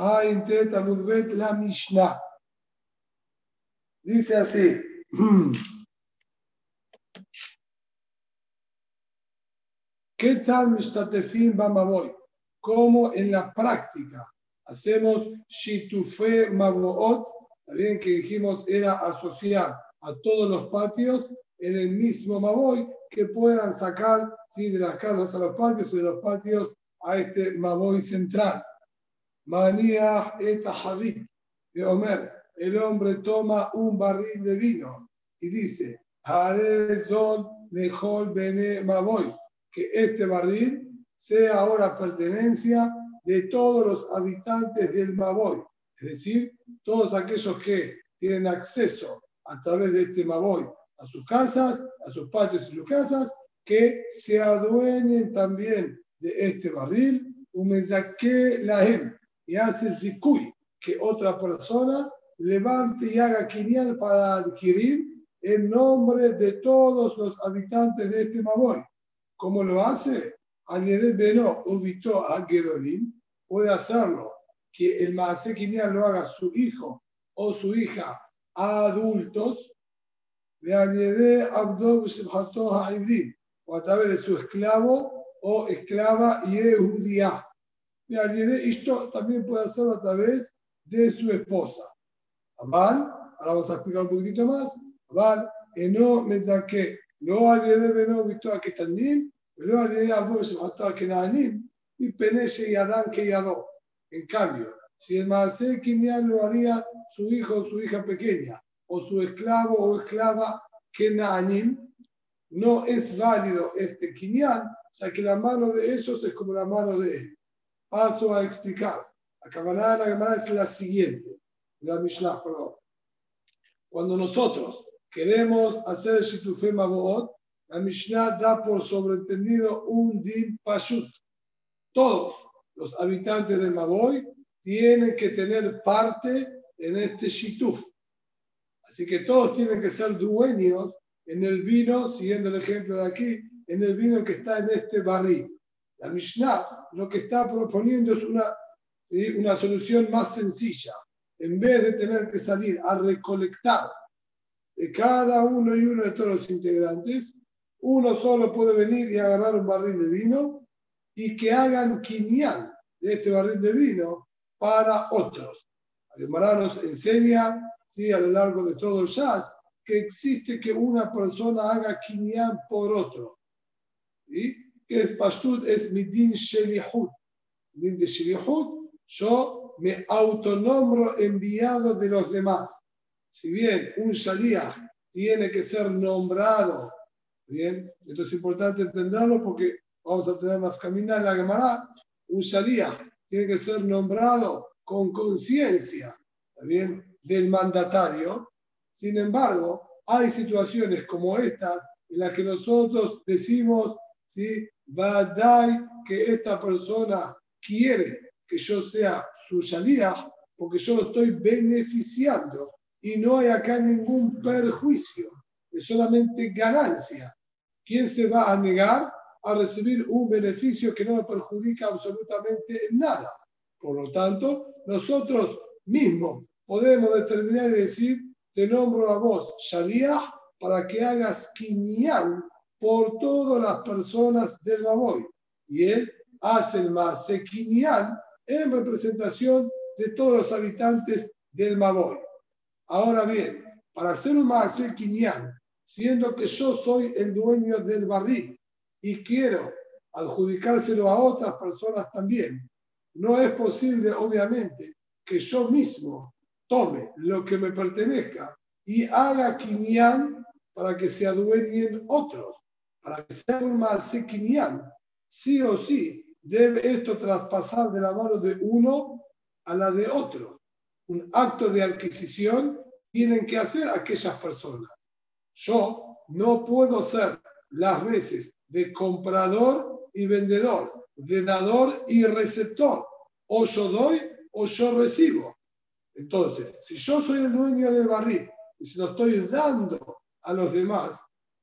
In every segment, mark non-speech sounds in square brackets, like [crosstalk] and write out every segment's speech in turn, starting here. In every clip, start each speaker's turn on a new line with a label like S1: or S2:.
S1: Ain Teta Mudbet la Mishnah. Dice así. [clears throat] ¿Qué tal Mistatefim Bamaboy? ¿Cómo en la práctica hacemos Shitufe Maboot? También que dijimos era asociar a todos los patios en el mismo Maboy que puedan sacar ¿sí? de las casas a los patios y de los patios a este Maboy central. Manía eta Habib de Omer. El hombre toma un barril de vino y dice, mejor bene Maboy que este barril sea ahora pertenencia de todos los habitantes del Maboy, es decir, todos aquellos que tienen acceso a través de este Maboy a sus casas, a sus patios y sus casas, que se adueñen también de este barril, un mensaje la y hace el zikuy, que otra persona levante y haga quinial para adquirir el nombre de todos los habitantes de este Maboy. ¿Cómo lo hace? Añedet Beno ubicó a Gedolim, puede hacerlo, que el Maase lo haga su hijo o su hija a adultos, de Añede Abdo a Ibrim, o a través de su esclavo o esclava Yehudiá de esto también puede hacerlo a través de su esposa. Aval, ahora vamos a explicar un poquitito más. Aval, eno me saqué, no aliede veno victoria que tanim, no aliede avdo se mató que nanim, y peneche y adán que yadó. En cambio, si el maase quinián lo haría su hijo o su hija pequeña, o su esclavo o esclava que nanim, no es válido este quinián, o sea que la mano de ellos es como la mano de él. Paso a explicar. La de la cámara es la siguiente, la Mishnah, perdón. Cuando nosotros queremos hacer el Shitufe Maboot, la Mishnah da por sobreentendido un din pashut. Todos los habitantes de Maboy tienen que tener parte en este Shituf. Así que todos tienen que ser dueños en el vino, siguiendo el ejemplo de aquí, en el vino que está en este barril. La Mishnah lo que está proponiendo es una, una solución más sencilla. En vez de tener que salir a recolectar de cada uno y uno de todos los integrantes, uno solo puede venir y agarrar un barril de vino y que hagan quinial de este barril de vino para otros. Además nos enseña ¿sí? a lo largo de todo el jazz que existe que una persona haga quinial por otro. ¿sí? Es pastud, es mi din shelihut. Din de shelihut, yo me autonombro enviado de los demás si bien un shaliach tiene que ser nombrado, bien, esto es importante entenderlo porque vamos a tener más caminar en la Gemara, un shaliach tiene que ser nombrado con conciencia, bien, del mandatario. Sin embargo, hay situaciones como esta en las que nosotros decimos, ¿sí? Dar que esta persona quiere que yo sea su shaliach porque yo lo estoy beneficiando y no hay acá ningún perjuicio, es solamente ganancia. ¿Quién se va a negar a recibir un beneficio que no le perjudica absolutamente nada? Por lo tanto, nosotros mismos podemos determinar y decir, te nombro a vos, Shaliah, para que hagas quinial por todas las personas del Maboy. Y él hace el más en representación de todos los habitantes del Maboy. Ahora bien, para hacer un Maaseh Kinyan, siendo que yo soy el dueño del barril y quiero adjudicárselo a otras personas también, no es posible, obviamente, que yo mismo tome lo que me pertenezca y haga Kinyan para que se adueñen otros, para que sea un Maaseh Kinyan. Sí o sí, debe esto traspasar de la mano de uno a la de otro un acto de adquisición tienen que hacer aquellas personas. Yo no puedo ser las veces de comprador y vendedor, de dador y receptor. O yo doy o yo recibo. Entonces, si yo soy el dueño del barril y se lo estoy dando a los demás,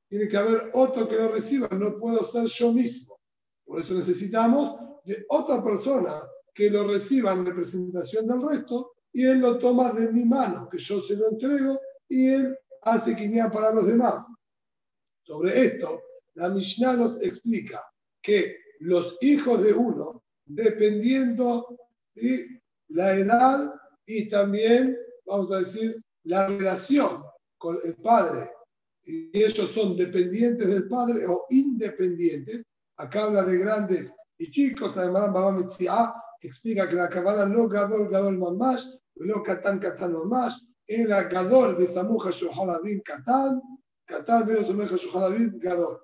S1: tiene que haber otro que lo reciba, no puedo ser yo mismo. Por eso necesitamos de otra persona que lo reciba en representación del resto y él lo toma de mi mano, que yo se lo entrego y él hace quiniá para los demás. Sobre esto, la Mishnah nos explica que los hijos de uno, dependiendo de la edad y también, vamos a decir, la relación con el padre, y ellos son dependientes del padre o independientes, acá habla de grandes y chicos, además Baba explica que la cabana no gadol gadol mamash, no katan katan mamash, era gadol besamuja shohalabim katan menos omeja shohalabim gadol.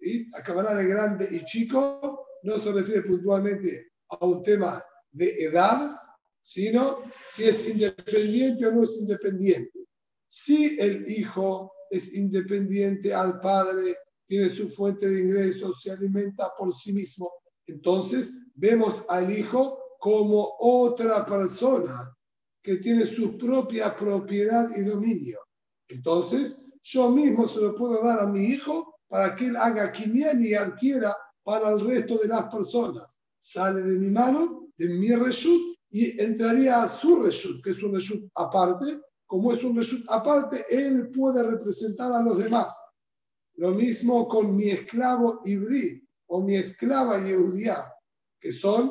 S1: Y la cabana de grande y chico no se refiere puntualmente a un tema de edad, sino si es independiente o no es independiente. Si el hijo es independiente al padre, tiene su fuente de ingresos, se alimenta por sí mismo, entonces vemos al hijo como otra persona que tiene su propia propiedad y dominio. Entonces, yo mismo se lo puedo dar a mi hijo para que él haga quiniel y adquiera para el resto de las personas. Sale de mi mano, de mi reshut, y entraría a su reshut, que es un reshut aparte. Como es un reshut aparte, él puede representar a los demás. Lo mismo con mi esclavo Ibrí o mi esclava Yehudiá, que son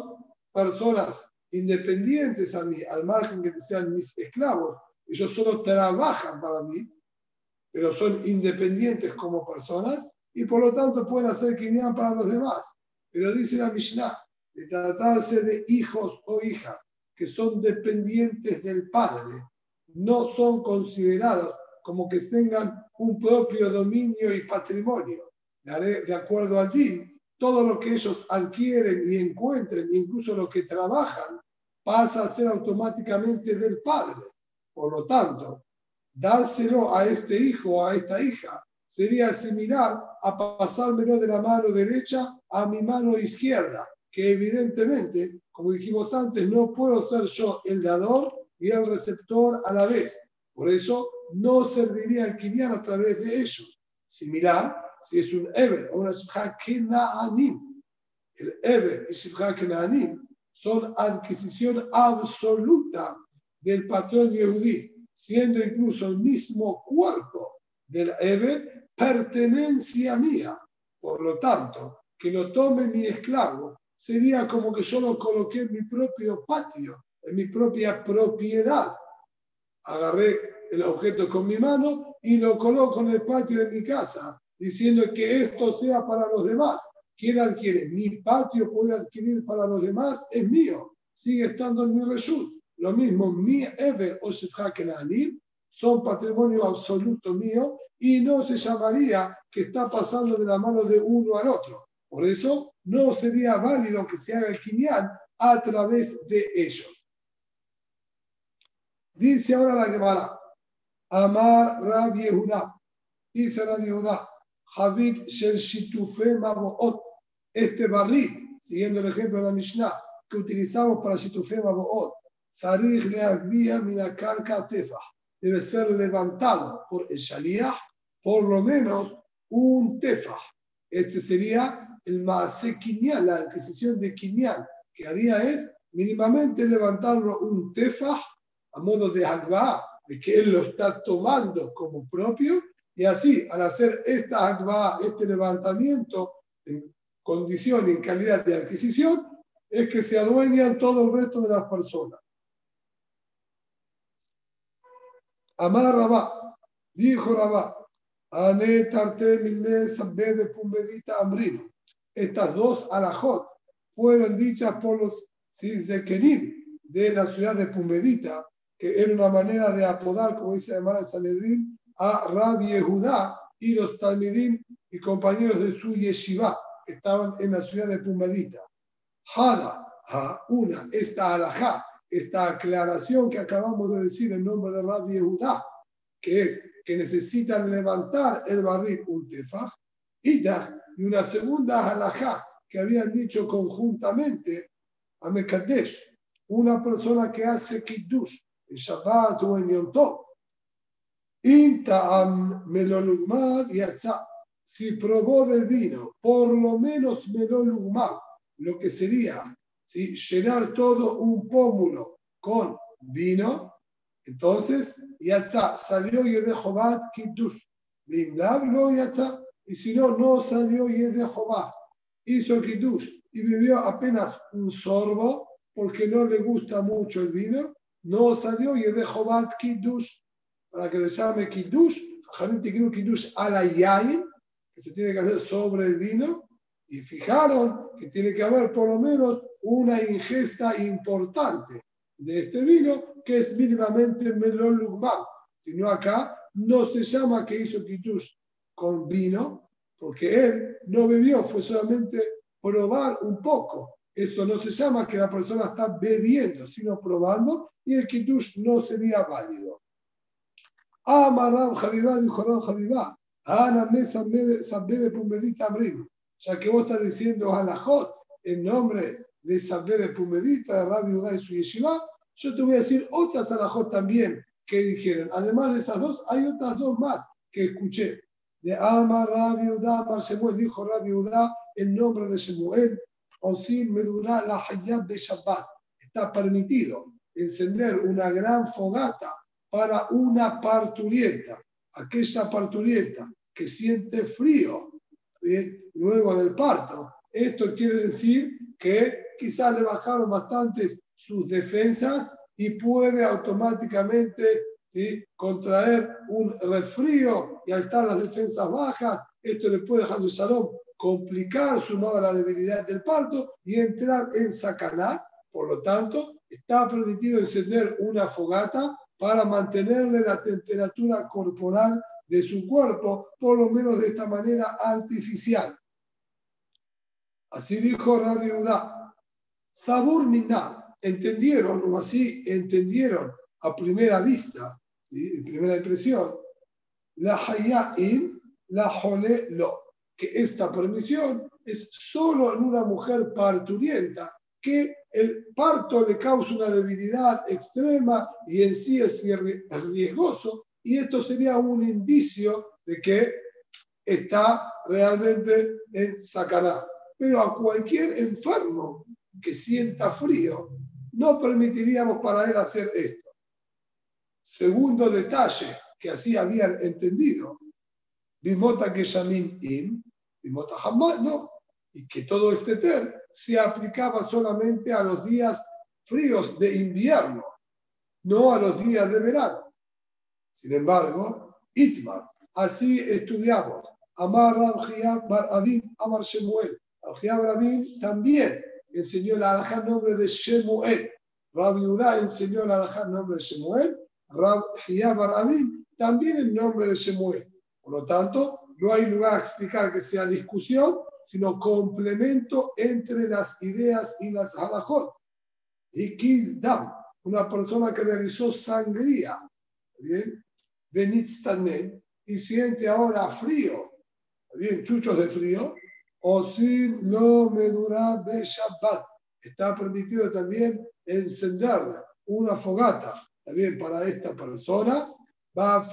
S1: personas independientes a mí, al margen que sean mis esclavos. Ellos solo trabajan para mí, pero son independientes como personas y por lo tanto pueden hacer quinián para los demás. Pero dice la Mishnah, de tratarse de hijos o hijas que son dependientes del padre, no son considerados como que tengan un propio dominio y patrimonio. De acuerdo al DIN, todo lo que ellos adquieren y encuentren, incluso lo que trabajan, pasa a ser automáticamente del padre. Por lo tanto, dárselo a este hijo o a esta hija sería similar a pasármelo de la mano derecha a mi mano izquierda, que evidentemente, como dijimos antes, no puedo ser yo el dador y el receptor a la vez. Por eso no serviría el quinián a través de ellos. Similar si es un Eber o una Shifra Kenaanim. El Eber y Shifra Kenaanim son adquisición absoluta del patrón Yehudí, siendo incluso el mismo cuerpo del Eber pertenencia mía. Por lo tanto, que lo tome mi esclavo sería como que yo lo coloqué en mi propio patio, en mi propia propiedad. Agarré el objeto con mi mano y lo coloco en el patio de mi casa diciendo que esto sea para los demás. ¿Quién adquiere? Mi patio puede adquirir para los demás, es mío, sigue estando en mi reshut. Lo mismo, mi Ever o son patrimonio absoluto mío y no se llamaría que está pasando de la mano de uno al otro. Por eso no sería válido que se haga el quinián a través de ellos. Dice ahora la Gemara, Amar Rabbi Yehuda, dice Rabbi Yehuda, Javid Shel Shitufe Maboot, este barril, siguiendo el ejemplo de la Mishnah, que utilizamos para Shitufe Maboot, Sarich Leagvia Minakarka Tefa, debe ser levantado por el Shaliach, por lo menos un Tefa. Este sería el Maase Kinyan, la adquisición de Kinyan, que haría es mínimamente levantarlo un Tefa a modo de Agba, de que él lo está tomando como propio y así, al hacer esta este levantamiento en condición y en calidad de adquisición, es que se adueñan todo el resto de las personas. Amar Rabá, dijo Rabá. Estas dos alajot fueron dichas por los Kenim de la ciudad de Pumbedita, que era una manera de apodar, como dice además de Sanedrín, a Rabbi Yehudá y los Talmidim y compañeros de su yeshiva que estaban en la ciudad de Pumbedita. Hada, a una, esta alajá, esta aclaración que acabamos de decir en nombre de Rabbi Yehudá, que es que necesitan levantar el barril un tefaj, y una segunda alajá que habían dicho conjuntamente a Mekadesh, una persona que hace kiddush en Shabbat o en Yom Tov, si probó del vino, por lo menos melolugmad, lo que sería ¿sí? llenar todo un pómulo con vino, entonces Yatza salió Yedejobat Kiddush. no Yatza. Y si no, no salió Yedejobat. Hizo Kiddush y vivió apenas un sorbo porque no le gusta mucho el vino. No salió Yedejobat Kiddush. Para que le llame Kiddush, Harim tiene Kiddush a la Yain, que se tiene que hacer sobre el vino. Y fijaron que tiene que haber por lo menos una ingesta importante de este vino, que es mínimamente melón lugman. Sino acá no se llama que hizo kitush con vino, porque él no bebió, fue solamente probar un poco. Eso no se llama que la persona está bebiendo, sino probando, y el kitush no sería válido. Amarab Javivá dijo Rab Javivá, Ana Mesa de Pumedita Abrimo. Ya que vos estás diciendo Alajot en nombre de saber de Pumedita, de Rabbi Udá y su yeshiva, yo te voy a decir otras alajot también que dijeron. Además de esas dos, hay otras dos más que escuché. De Ama Rabbi Udá, Amar Shemuel, dijo Rabbi Udá en nombre de Shemuel, o sin medura la Hayab de Shabbat. Está permitido encender una gran fogata para una parturienta. Aquella parturienta que siente frío luego del parto. Esto quiere decir que quizás le bajaron bastante sus defensas y puede automáticamente contraer un resfrío y al estar las defensas bajas, esto le puede dejar su salón complicar sumado a la debilidad del parto y entrar en sacaná. Por lo tanto, está permitido encender una fogata para mantenerle la temperatura corporal de su cuerpo, por lo menos de esta manera artificial. Así dijo Rabbi Udá. Sabur Miná, entendieron, o así entendieron a primera vista, en primera impresión, la Haya'im, la Jole Lo, que esta permisión es solo en una mujer parturienta, que el parto le causa una debilidad extrema y en sí es riesgoso, y esto sería un indicio de que está realmente en sacará pero a cualquier enfermo que sienta frío, no permitiríamos para él hacer esto. Segundo detalle que así habían entendido, Bimota que Im, Hamad, no, y que todo este ter se aplicaba solamente a los días fríos de invierno, no a los días de verano. Sin embargo, Itmar, así estudiamos. Amar Ram Bar Amar Shemuel. Rabbi también enseñó la alajá nombre de Shemuel. Rabbi Udá enseñó la alajá nombre de Shemuel. Rabbi Rabin también el nombre de Shemuel. Por lo tanto, no hay lugar a explicar que sea discusión, sino complemento entre las ideas y las halajot. Y Kizdam, una persona que realizó sangría, ¿bien? Benitztanen, y siente ahora frío, ¿bien? Chuchos de frío, o si no me dura de Shabbat. Está permitido también encender una fogata también para esta persona. Va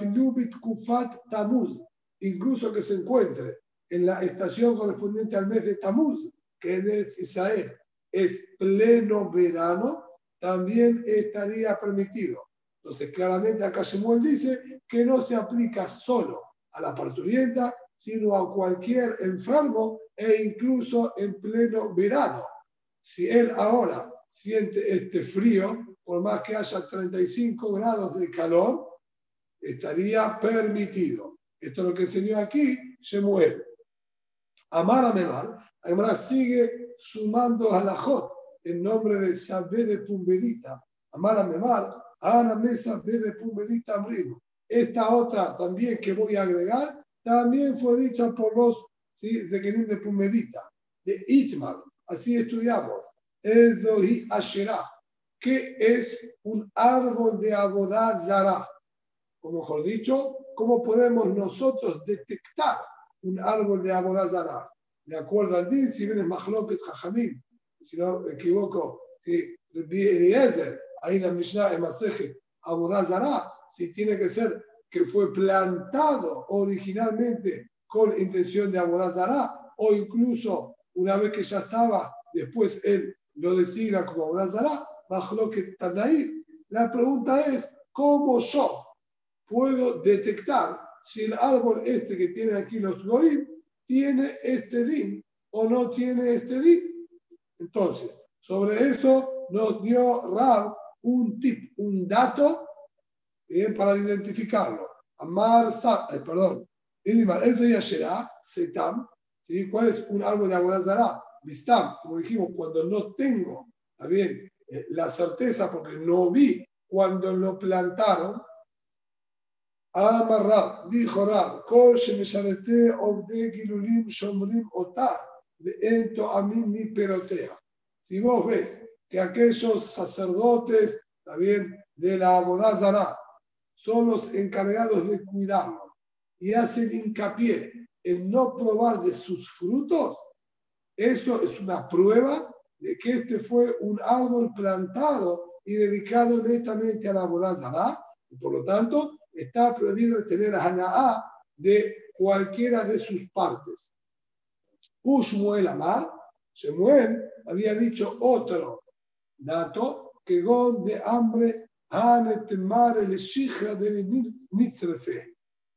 S1: Kufat Tamuz, incluso que se encuentre en la estación correspondiente al mes de Tamuz, que es Israel es pleno verano, también estaría permitido. Entonces, claramente acá Shemuel dice que no se aplica solo a la parturienta, sino a cualquier enfermo e incluso en pleno verano. Si él ahora siente este frío, por más que haya 35 grados de calor, estaría permitido. Esto es lo que enseñó aquí Shemuel. Amar a Memar, además sigue sumando a la Jot en nombre de Sabé de Pumbedita. Amar a Memar, Ana Mesa de Pumbedita Amrimo. Esta otra también que voy a agregar, también fue dicha por los ¿sí? Zekenim de Pumedita, de Itmar. Así estudiamos. Ezohi Asherah, que es un árbol de Abodá Zara. O mejor dicho, ¿cómo podemos nosotros detectar un árbol de Abodá Zara? De acuerdo al DIN, si bien es Mahloket Jajamim, si no me equivoco, si Eliezer, ahí la Mishnah en Maseje, Abodá Zara, si tiene que ser que fue plantado originalmente con intención de abodazará o incluso una vez que ya estaba, después él lo designa como Abodazara, están ahí. La pregunta es, ¿cómo yo puedo detectar si el árbol este que tienen aquí los goim tiene este din o no tiene este din? Entonces, sobre eso nos dio Rab un tip, un dato bien, para identificarlo. Amar, eh, perdón, Setam, ¿sí? ¿cuál es un árbol de Abodazara? Bistam, como dijimos, cuando no tengo, bien, eh, la certeza porque no vi cuando lo plantaron, Amarrab, dijo Rab, Kol Shemesharete Obde Gilulim Shomrim Ota, Ento Amin Mi Perotea. Si vos ves que aquellos sacerdotes, también de la Abodazara, son los encargados de cuidarlo y hacen hincapié en no probar de sus frutos, eso es una prueba de que este fue un árbol plantado y dedicado netamente a la boda y por lo tanto está prohibido tener a de cualquiera de sus partes. Ushmuel Amar, Shemuel había dicho otro dato, que gon de hambre mar el de Nitzrefe,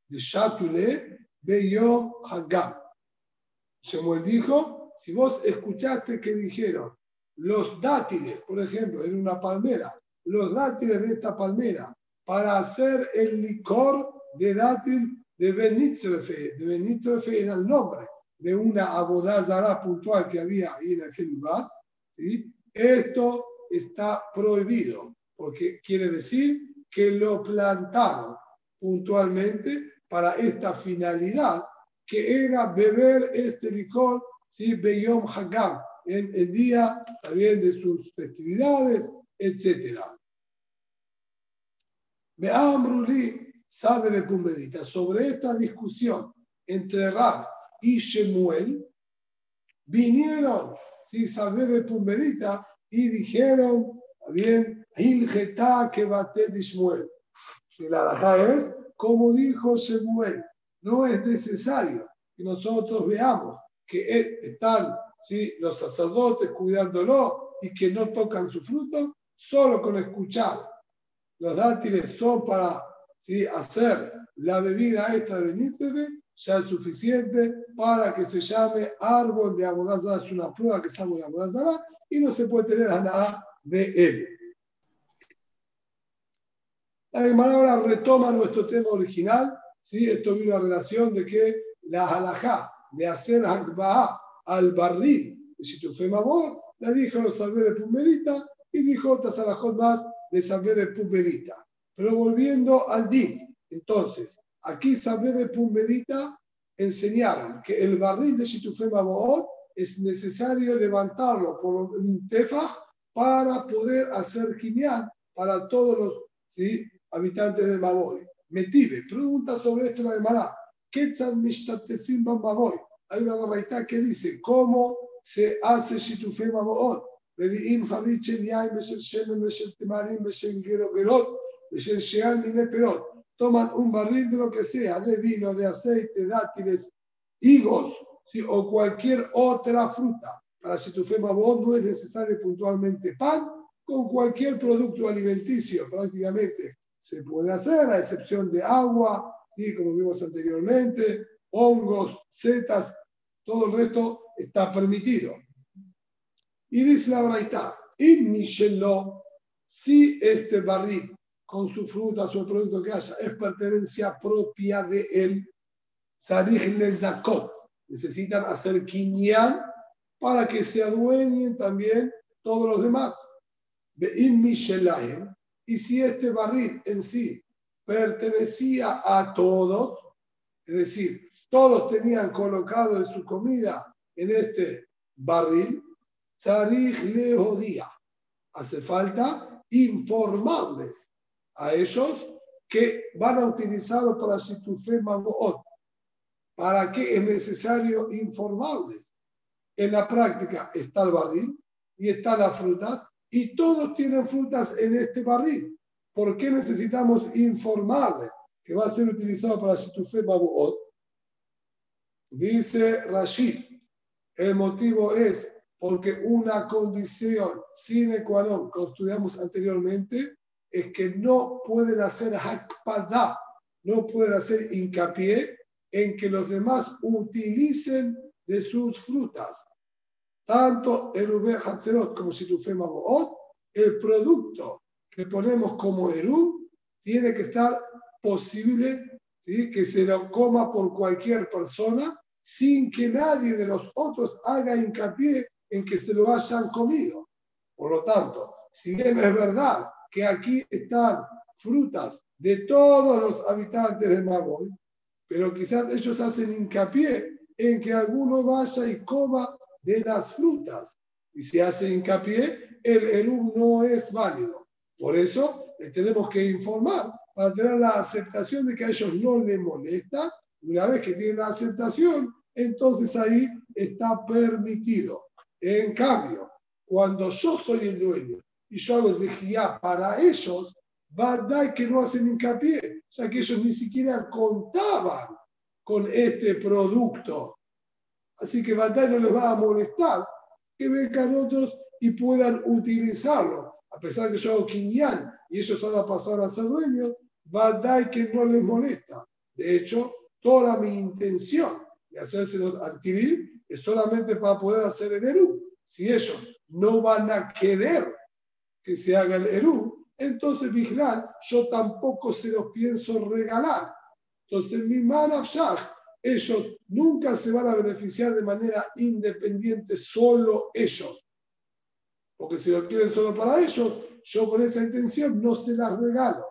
S1: de Shatule, Beyom Hagam. Shemuel dijo si vos escuchaste que dijeron los dátiles, por ejemplo, en una palmera, los dátiles de esta palmera, para hacer el licor de dátil de Benitzrefe. De Benitzrefe era el nombre de una abodazara puntual que había ahí en aquel lugar. ¿sí? Esto está prohibido, porque quiere decir que lo plantaron puntualmente para esta finalidad, que era beber este licor ¿sí? Beyom Hagam, en el día también de sus festividades, etc. Amruli sabe de Pumbedita. Sobre esta discusión entre Rab y Shemuel, vinieron, si sabe de Pumbedita, y dijeron, bien, Ilgeta que bate de Shemuel. Si la daja es, como dijo Shemuel, no es necesario que nosotros veamos que están ¿sí? los sacerdotes cuidándolo y que no tocan su fruto, solo con escuchar los dátiles son para ¿sí? hacer la bebida esta de Nízebe, ya es suficiente para que se llame árbol de Abodazara, es una prueba que es árbol de Abodazara y no se puede tener nada de él. La Gemara ahora retoma nuestro tema original, ¿sí? esto vino a relación de que la halajá de hacer Hakba'a al barril de Shitufé Mabor, la dijo los salvé de Pumbedita y dijo otras alajot más de salvé de Pumbedita. Pero volviendo al din, entonces, aquí salvé de Pumbedita enseñaron que el barril de Shitufé Mabor es necesario levantarlo por un tefaj para poder hacer quimián para todos los habitantes del Mabor. Metive, pregunta sobre esto la de Mará. Hay una barraita que dice cómo se hace Shitufim Baboot. Vevi'im Javichen Yaim Beshel Shemen Beshel Temarim Beshel Gerot Beshel Sheal Mine Perot. Toman un barril de lo que sea, de vino, de aceite, dátiles, higos ¿sí? o cualquier otra fruta. Para Shitufim Baboot no es necesario puntualmente pan, con cualquier producto alimenticio prácticamente se puede hacer, a excepción de agua, como vimos anteriormente, hongos, setas, todo el resto está permitido. Y dice la Braita, y Michelot, si este barril con su fruta, su producto que haya, es pertenencia propia de él, necesitan hacer quinián para que se adueñen también todos los demás. Y si este barril en sí pertenecía a todos, es decir, todos tenían colocado de su comida en este barril, Lehodía. Hace falta informarles a ellos que van a utilizarlo para Situfe Magoot. ¿Para qué es necesario informarles? En la práctica está el barril y está la fruta y todos tienen frutas en este barril. ¿Por qué necesitamos informarle que va a ser utilizado para Shitufe Babuot? Dice Rashid, el motivo es porque una condición sine qua non que estudiamos anteriormente es que no pueden hacer hakpada, no pueden hacer hincapié en que los demás utilicen de sus frutas. Tanto el Ube Hatzerot como Situfe Maboot, el producto que ponemos como Eru tiene que estar posible ¿sí? que se lo coma por cualquier persona sin que nadie de los otros haga hincapié en que se lo hayan comido. Por lo tanto, si bien es verdad que aquí están frutas de todos los habitantes del Maboy, pero quizás ellos hacen hincapié en que alguno vaya y coma de las frutas. Y si hace hincapié, el Eru no es válido. Por eso les tenemos que informar para tener la aceptación de que a ellos no les molesta. Y una vez que tienen la aceptación, entonces ahí está permitido. En cambio, cuando yo soy el dueño y yo hago ya para ellos, dar que no hacen hincapié. Sea que ellos ni siquiera contaban con este producto. Así que Bandai no les va a molestar que vengan otros y puedan utilizarlo. A pesar de que yo hago quinyan y ellos van a pasar a ser dueños, Bandai que no les molesta. De hecho, toda mi intención de hacérselos adquirir es solamente para poder hacer el Eru. Si ellos no van a querer que se haga el Eru, entonces vigilar, yo tampoco se los pienso regalar. Entonces, mi manafshah, ellos nunca se van a beneficiar de manera independiente, solo ellos. Porque si lo quieren solo para ellos, yo con esa intención no se las regalo.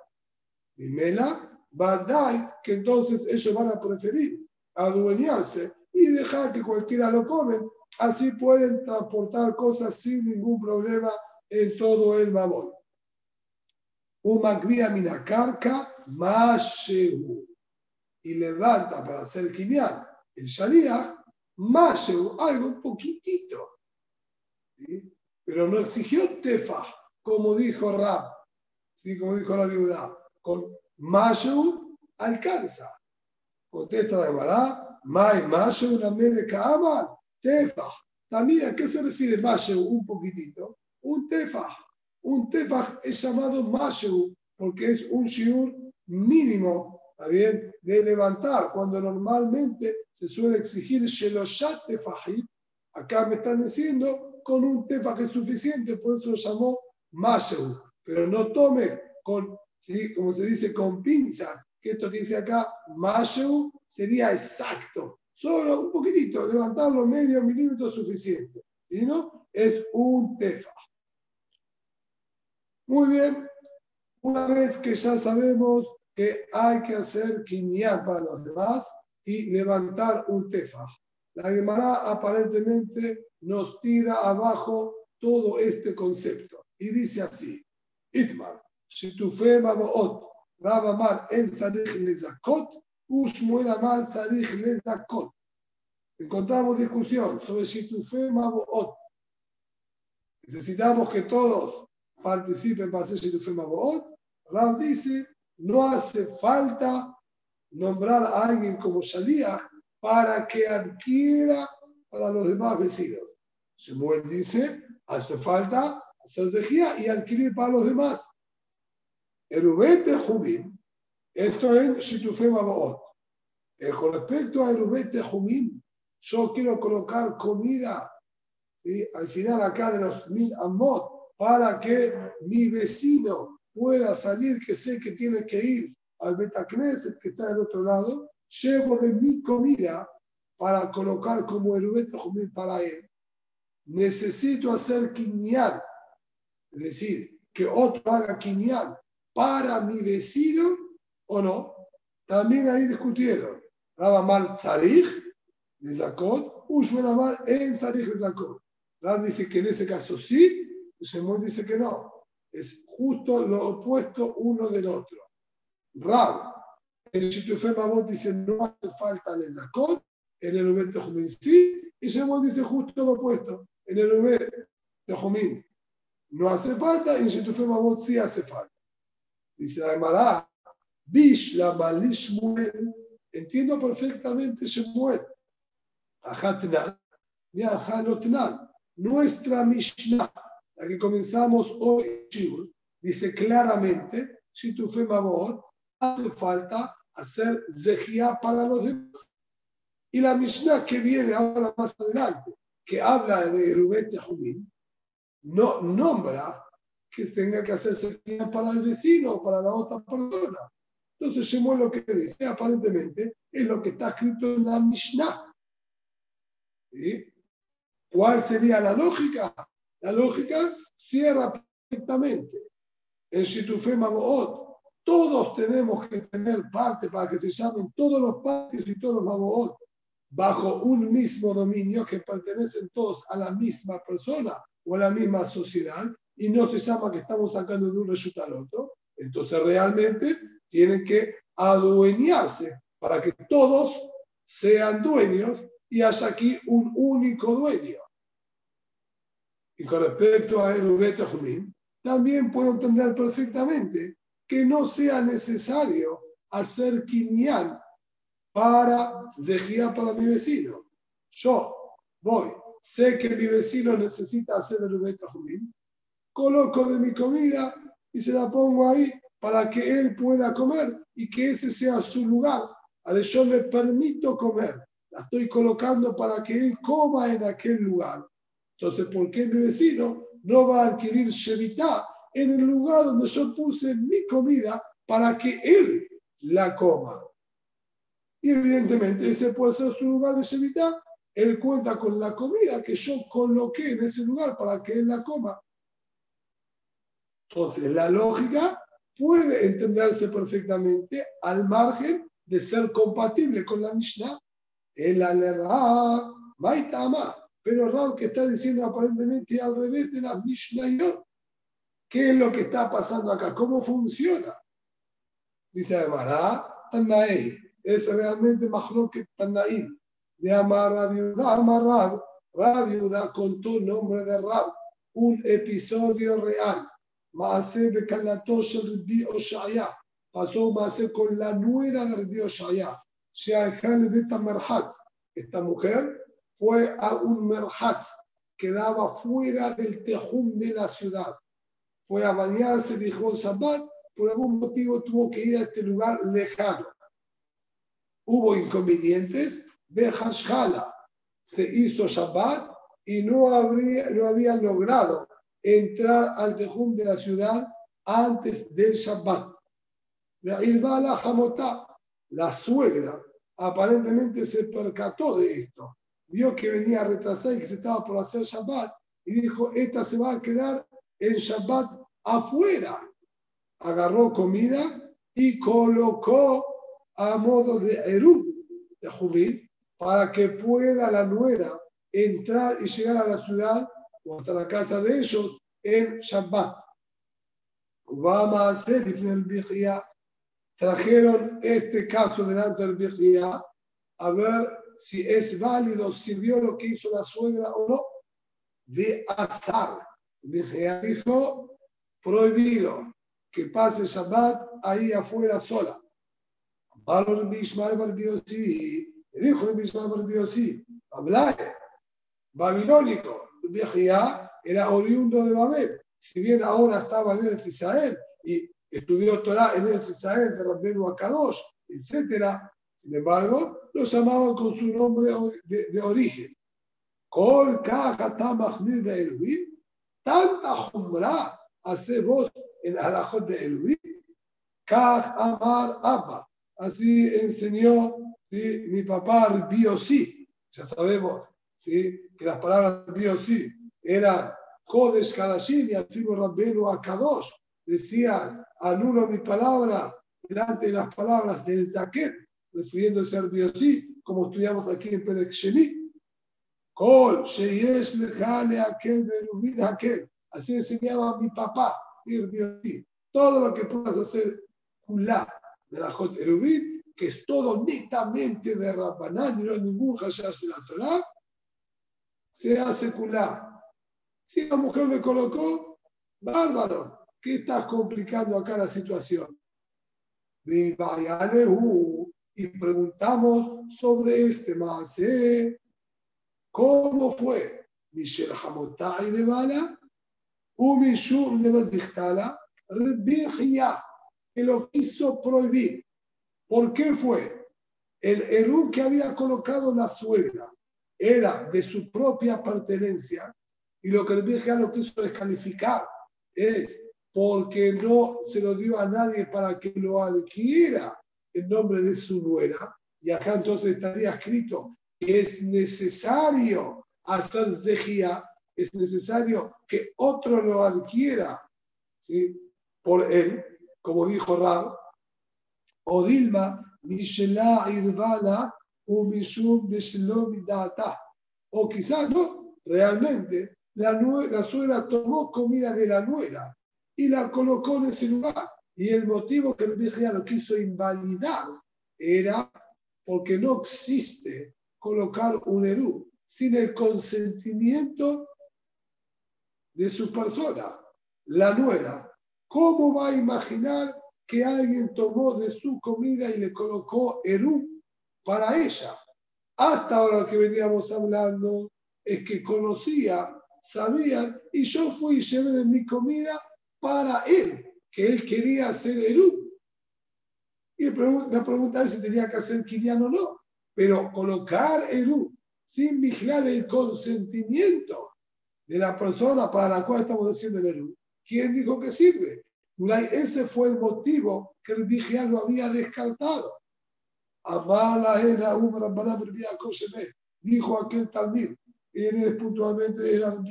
S1: Y Mela dar que entonces ellos van a preferir adueñarse y dejar que cualquiera lo comen. Así pueden transportar cosas sin ningún problema en todo el mamón. Umagvia minakarka mashehu. Y levanta para hacer quinial el shaliach mashehu, algo un poquitito. Pero no exigió tefa, como dijo Rab, ¿sí? como dijo la viuda. Con mashehu alcanza. Contesta la Gemara, una de Kaaman, tefa. También, ¿a qué se refiere Mashehu? Un poquitito. Un tefa. Un tefaj es llamado mashu porque es un shiur mínimo, ¿está bien? De levantar, cuando normalmente se suele exigir sheloshat tefajim. Acá me están diciendo, con un tefaj es suficiente, por eso lo llamó mashu. Pero no tome con, ¿sí? como se dice, con pinzas, que esto que dice acá, mashu, sería exacto. Solo un poquitito, levantarlo medio milímetro suficiente. Y no, es un tefaj. Muy bien, una vez que ya sabemos que hay que hacer quiñá para los demás y levantar un tefaj. La Gemara aparentemente nos tira abajo todo este concepto y dice así: Itmar, Shitufe Maboot, Rabamar en Sarich Lezakot, Ushmuel Amar Sarich Lezakot. Encontramos discusión sobre Shitufe Maboot. Necesitamos que todos participen para hacer Shitufim Maboot, Rav dice, no hace falta nombrar a alguien como Shaliach para que adquiera para los demás vecinos. Shemuel dice, hace falta hacer y adquirir para los demás. Erubet de Jumim, esto es Shitufim Maboot. Eh, con respecto a Erubet de Jumim, yo quiero colocar comida ¿sí? al final acá de los mil amot para que mi vecino pueda salir, que sé que tiene que ir al Betacneset que está del otro lado, llevo de mi comida para colocar como el para él. Necesito hacer quiñal, es decir, que otro haga quiñal para mi vecino o no. También ahí discutieron. Raba mal Zarij de Zakot, Ushman en Zarij de Zakot. Rab dice que en ese caso sí, Shemot dice que no, es justo lo opuesto uno del otro. Rab, el Shitufé Mamot dice no hace falta el Zakot, en el Ubet de sí, y Shemot dice justo lo opuesto, en el Ubet de Jumín no hace falta, y en Shitufé Mamot sí hace falta. Dice la Gemara, Bish la Malishmuel, entiendo perfectamente Shemuel, Ajatnan, ni Ajalotnan. nuestra Mishnah, la que comenzamos hoy, dice claramente, si tu fe hace falta hacer zehia para los demás. Y la Mishnah que viene ahora más adelante, que habla de Rubén Jumín, no nombra que tenga que hacerse para el vecino o para la otra persona. Entonces, Shemuel lo que dice, aparentemente, es lo que está escrito en la Mishnah. ¿Cuál sería la lógica? La lógica cierra perfectamente. En Shitufe Maboot, todos tenemos que tener parte para que se llamen todos los patios y todos los Maboot bajo un mismo dominio que pertenecen todos a la misma persona o a la misma sociedad y no se llama que estamos sacando de un resultado al otro. Entonces realmente tienen que adueñarse para que todos sean dueños y haya aquí un único dueño. Y con respecto a Erubet también puedo entender perfectamente que no sea necesario hacer quinián para Zehia para mi vecino. Yo voy, sé que mi vecino necesita hacer el Jumín, coloco de mi comida y se la pongo ahí para que él pueda comer y que ese sea su lugar. A yo le permito comer, la estoy colocando para que él coma en aquel lugar. Entonces, ¿por qué mi vecino no va a adquirir Shevitá en el lugar donde yo puse mi comida para que él la coma? Y evidentemente ese puede ser su lugar de Shevitá. Él cuenta con la comida que yo coloqué en ese lugar para que él la coma. Entonces, la lógica puede entenderse perfectamente al margen de ser compatible con la Mishnah. El alerra, maitama. Pero Raúl que está diciendo aparentemente al revés de la Mishnah. ¿Qué es lo que está pasando acá? ¿Cómo funciona? Dice Ademara, Tanaei. Es realmente mejor que Tanaim. De Amar Rabiuda, Amar Rab. Rabiuda contó nombre de Rab. Un episodio real Maase de Kalatosh Rabbi Oshaya. Pasó Maase con la nuera de Rabbi Oshaya. Esta mujer fue a un merhatz que daba fuera del tejum de la ciudad. Fue a bañarse, dijo Shabbat, por algún motivo tuvo que ir a este lugar lejano. Hubo inconvenientes, Behashhala se hizo Shabbat y no, habría, no había logrado entrar al tejum de la ciudad antes del Shabbat. La suegra aparentemente se percató de esto. Vio que venía retrasada y que se estaba por hacer Shabbat y dijo, esta se va a quedar en Shabbat afuera. Agarró comida y colocó a modo de Erub, de Jubí, para que pueda la nuera entrar y llegar a la ciudad o hasta la casa de ellos en Shabbat. Vamos a hacer el Trajeron este caso delante del Bihia a ver si es válido, si vio lo que hizo la suegra o no. De azar. El dijo prohibido que pase Shabbat ahí afuera sola. Valor Bishmael Barbiosi. Dijo el Bishmael Barbiosi. Habla babilónico era oriundo de Babel. Si bien ahora estaba en el Israel y estudió Torah en el Israel de Rabbenu Akadosh, etc., sin embargo, lo llamaban con su nombre de, origen. Kol de Elohim, tanta jumra hace vos en Alajot de Elohim, Kaj Amar Abba. Así enseñó mi papá Biosi. Ya sabemos ¿sí? Que las palabras míos sí eran Kodesh Kadashim y al fin Rabbenu Akadosh. Decía, anulo mi palabra delante de las palabras del Zaken, refiriéndose al Biosí, como estudiamos aquí en Pedek Sheni. Kol, Sheyesh Lejale Akel Berubin Akel. Así enseñaba mi papá, Todo lo que puedas hacer, Kulá, de la Jot Erubin, que es todo netamente de Rabbanán y no hay ningún Hashash de la Torah, se hace culá. Si la mujer me colocó, bárbaro, ¿qué estás complicando acá la situación? Y preguntamos sobre este más, ¿cómo fue? Mishel Hamotai de Bala, Umishur de Rebijia, que lo quiso prohibir. ¿Por qué fue? El Eru que había colocado la suegra era de su propia pertenencia y lo que el Virgen lo quiso descalificar es porque no se lo dio a nadie para que lo adquiera en nombre de su nuera. Y acá entonces estaría escrito es necesario hacer zejía, es necesario que otro lo adquiera ¿sí? por él, como dijo Rab, o Dilma, Mishela Irvala, o Mishum de O quizás no, realmente la, la suegra tomó comida de la nuera y la colocó en ese lugar. Y el motivo que el Virgen lo quiso invalidar era porque no existe colocar un Eru sin el consentimiento de su persona, la nuera. ¿Cómo va a imaginar que alguien tomó de su comida y le colocó Eru para ella? Hasta ahora que veníamos hablando es que conocía, sabían, y yo fui y de mi comida para él, que él quería hacer Eru. Y la pregunta es si tenía que hacer Kirian o no. Pero colocar Eru sin vigilar el consentimiento de la persona para la cual estamos haciendo el Eru, ¿quién dijo que sirve? Ese fue el motivo que el vigilar lo había descartado. Amala era un dijo aquel Talmid, y él puntualmente era el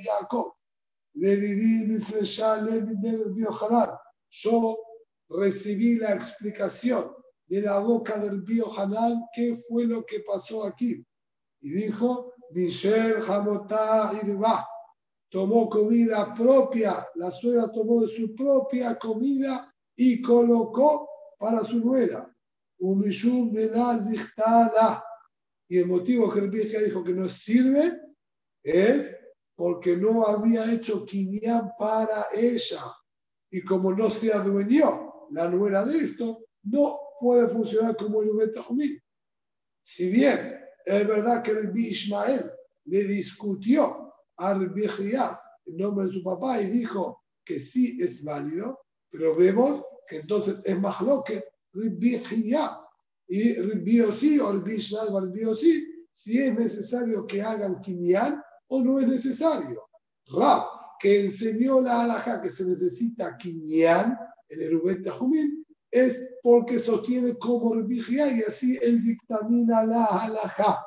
S1: le dirí mi mi Yo recibí la explicación de la boca del Bio Hanal qué fue lo que pasó aquí. Y dijo, Michel Hamotá Irba tomó comida propia, la suegra tomó de su propia comida y colocó para su nuera. Y el motivo que el dijo que no sirve es porque no había hecho quinián para ella. Y como no se adueñó la nuera de esto, no puede funcionar como el Ubetahumí. Si bien es verdad que el Ismael le discutió a Rabbi en nombre de su papá y dijo que sí es válido, pero vemos que entonces es más lo Rabbi y Rabbi o Rabbi Ishmael o si es necesario que hagan quinián o no es necesario. Rab, que enseñó la alhaja que se necesita quinián en el Rubén Tajumín, es porque sostiene como religión y así él dictamina la alhaja.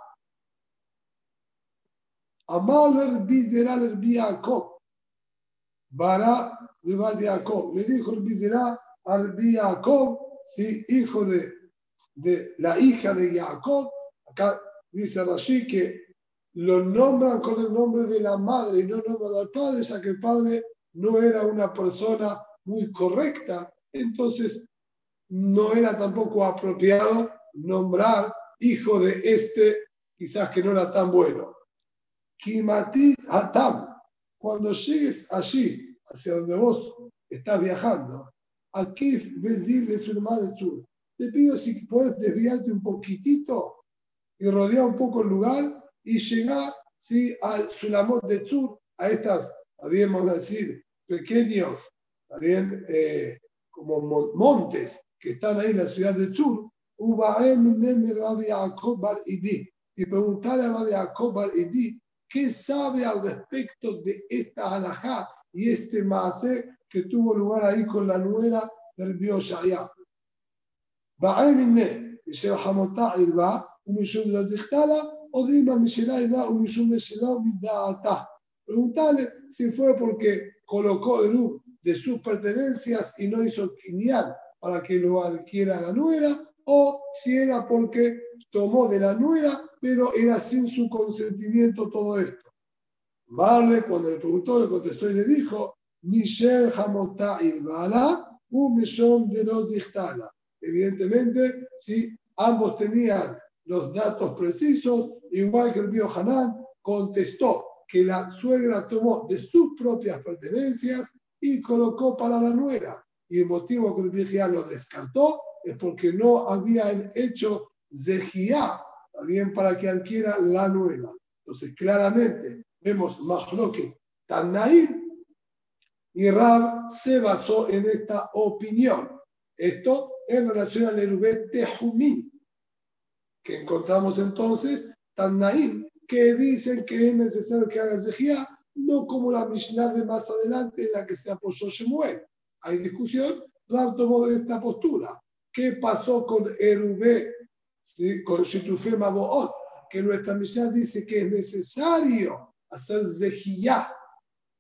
S1: Amal Erbi Zerá. Bara de Jacob. Le dijo Erbi Zerá a ¿sí? hijo de, la hija de Jacob. Acá dice Rashi que lo nombran con el nombre de la madre y no nombran al padre, ya que el padre no era una persona muy correcta, entonces no era tampoco apropiado nombrar hijo de este, quizás que no era tan bueno. Kimati Atam, cuando llegues allí, hacia donde vos estás viajando, aquí Benzil es un de sur. Te pido si puedes desviarte un poquitito y rodear un poco el lugar y llega ¿sí? al Sulamot de Tzur, a estas, a decir, pequeños, también eh, como montes que están ahí en la ciudad de Tzur, y preguntarle a Rabbi Jacob Idi qué sabe al respecto de esta alajá y este maase que tuvo lugar ahí con la nuera del Bioshaya. Ba'emine, y se hamotá irba, un mishum de la o Dima Mishelá un Preguntale si fue porque colocó Eru de sus pertenencias y no hizo quinial para que lo adquiera la nuera, o si era porque tomó de la nuera, pero era sin su consentimiento todo esto. Vale, cuando le preguntó, le contestó y le dijo, Michel Hamotá Irbala, un millón de los dictala. Evidentemente, si ambos tenían los datos precisos, igual que el viejo Hanán contestó que la suegra tomó de sus propias pertenencias y colocó para la nuera. Y el motivo que el lo descartó es porque no habían hecho zejía, también para que adquiera la nuera. Entonces, claramente, vemos Mahloke Tanaim, y Rab se basó en esta opinión. Esto en relación al Erubé Tejumí, que encontramos entonces Tanaim, que dicen que es necesario que haga Zehia, no como la Mishnah de más adelante en la que se apoyó Shemuel. Hay discusión, Rab tomó de esta postura. ¿Qué pasó con Erubé, con Shitufé Maboot? Que nuestra Mishnah dice que es necesario hacer Zehia.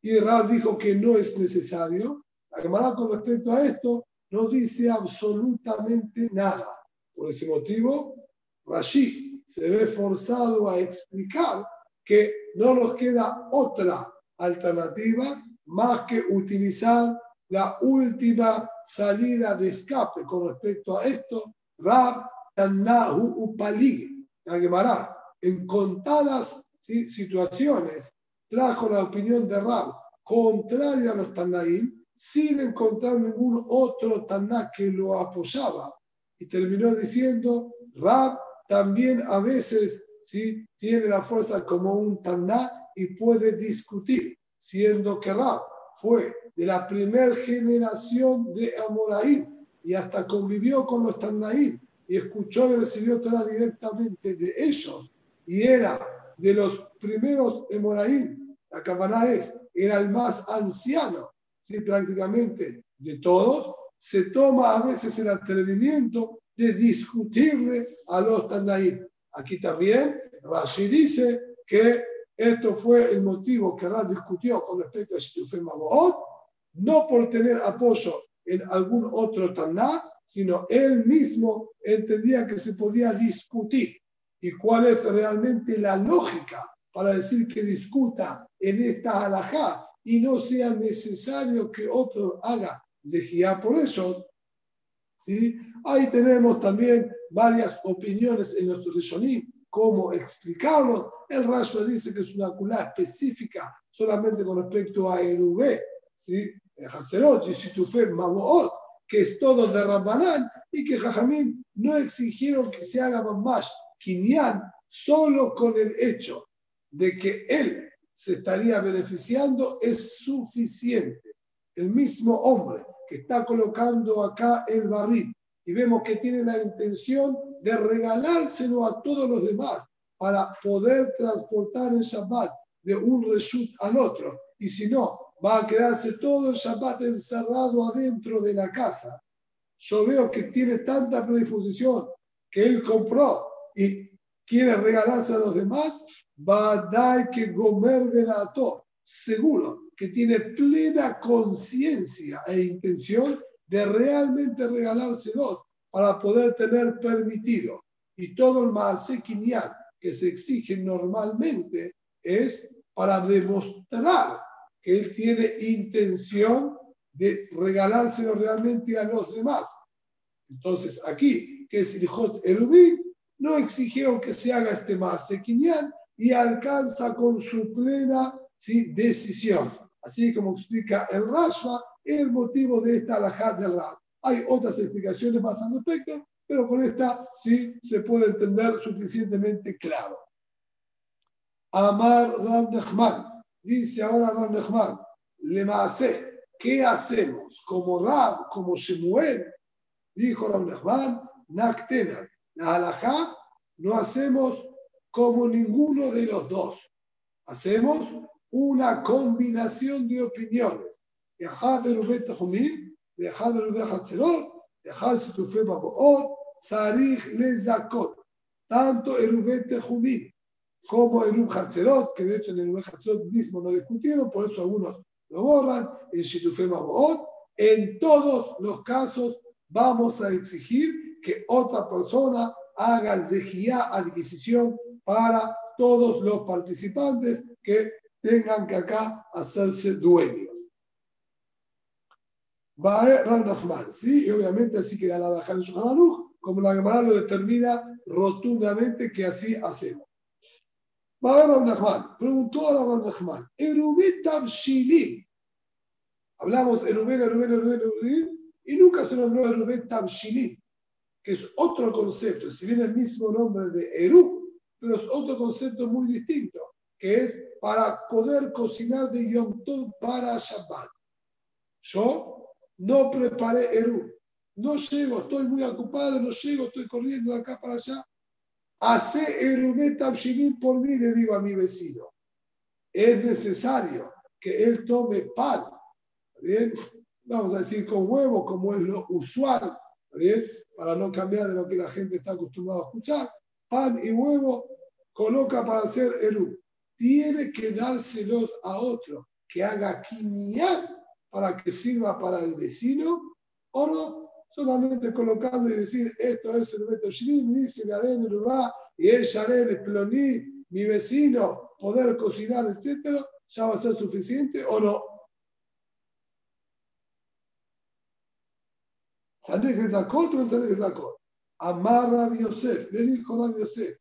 S1: Y Rab dijo que no es necesario. La Gemara con respecto a esto no dice absolutamente nada. Por ese motivo, Rashi se ve forzado a explicar que no nos queda otra alternativa más que utilizar la última salida de escape con respecto a esto, Rab Tannahu Upalig, la en contadas situaciones trajo la opinión de Rab contraria a los Tannaim, sin encontrar ningún otro Tanná que lo apoyaba. Y terminó diciendo, Rab también a veces ¿sí? tiene la fuerza como un taná y puede discutir, siendo que Rab fue de la primera generación de Amoraim y hasta convivió con los Tannaim y escuchó y recibió Torah directamente de ellos y era de los primeros Amoraim, la cabana es, era el más anciano, ¿sí? prácticamente de todos, se toma a veces el atrevimiento de discutirle a los Tanaim. Aquí también Rashi dice que esto fue el motivo que Rashi discutió con respecto a Shitufim Maboot, no por tener apoyo en algún otro Taná, sino él mismo entendía que se podía discutir. ¿Y cuál es realmente la lógica para decir que discuta en esta halajá y no sea necesario que otro haga de Por eso, ¿sí? Ahí tenemos también varias opiniones en nuestro Rishonim, cómo explicarlo. El Rashba dice que es una culá específica solamente con respecto a Erubé, ¿sí? Que es todo de Rambanán y que Jajamín no exigieron que se haga más Kinyan solo con el hecho de que él se estaría beneficiando es suficiente. El mismo hombre que está colocando acá el barril y vemos que tiene la intención de regalárselo a todos los demás para poder transportar el Shabbat de un reshut al otro. Y si no, va a quedarse todo el Shabbat encerrado adentro de la casa. Yo veo que tiene tanta predisposición que él compró y quiere regalarse a los demás, va a dar que gomer todo. Seguro que tiene plena conciencia e intención de realmente regalárselo para poder tener permitido. Y todo el maase que se exige normalmente es para demostrar que él tiene intención de regalárselo realmente a los demás. Entonces, aquí, que es el Hot Erubín, no exigieron que se haga este maase y alcanza con su plena decisión. Así como explica el Rashba, el motivo de esta alajá del Rab. Hay otras explicaciones más al respecto, pero con esta sí se puede entender suficientemente claro. Amar Rab Nechman, dice ahora Rab Nechman, le hace, ¿qué hacemos? Como Rab, como Shemuel, dijo Rab Nechman, Naktena, la no hacemos como ninguno de los dos. Hacemos una combinación de opiniones. Dejad de Rubén Tajumim, dejad de Rubén Hatzerot, dejad Situfe Baboot, Sarich Lezakot. Tanto el Rubén Tajumim como el Rubén Hatzerot, que de hecho en el Rubén Hatzerot mismo no discutieron, por eso algunos lo borran, en Situfe Baboot. En todos los casos vamos a exigir que otra persona haga zehiyá adquisición para todos los participantes que tengan que acá hacerse dueños. Va Rav ¿sí? Y obviamente así queda la baja en su como la Gemara lo determina rotundamente que así hacemos. Va Nachman, preguntó a Rav Nachman, Tabshilim. Hablamos Erubet, Erubet, Erubet, Erubet, y nunca se nombró Erubet Tabshilim, que es otro concepto, si bien el mismo nombre de Erub, pero es otro concepto muy distinto que es para poder cocinar de Yom Tov para Shabbat. Yo no preparé Eru. No llego, estoy muy ocupado, no llego, estoy corriendo de acá para allá. Hace Erumet por mí, le digo a mi vecino. Es necesario que él tome pan, ¿bien? Vamos a decir con huevo, como es lo usual, ¿bien? Para no cambiar de lo que la gente está acostumbrada a escuchar. Pan y huevo coloca para hacer Eru. Tiene que dárselos a otro que haga quinial para que sirva para el vecino o no, solamente colocando y decir esto es el Beto dice Gaden va y el Sharel Ploní, mi vecino, poder cocinar, etcétera, ya va a ser suficiente o no. Amar Rabbi Yosef, le dijo Rabbi Yosef,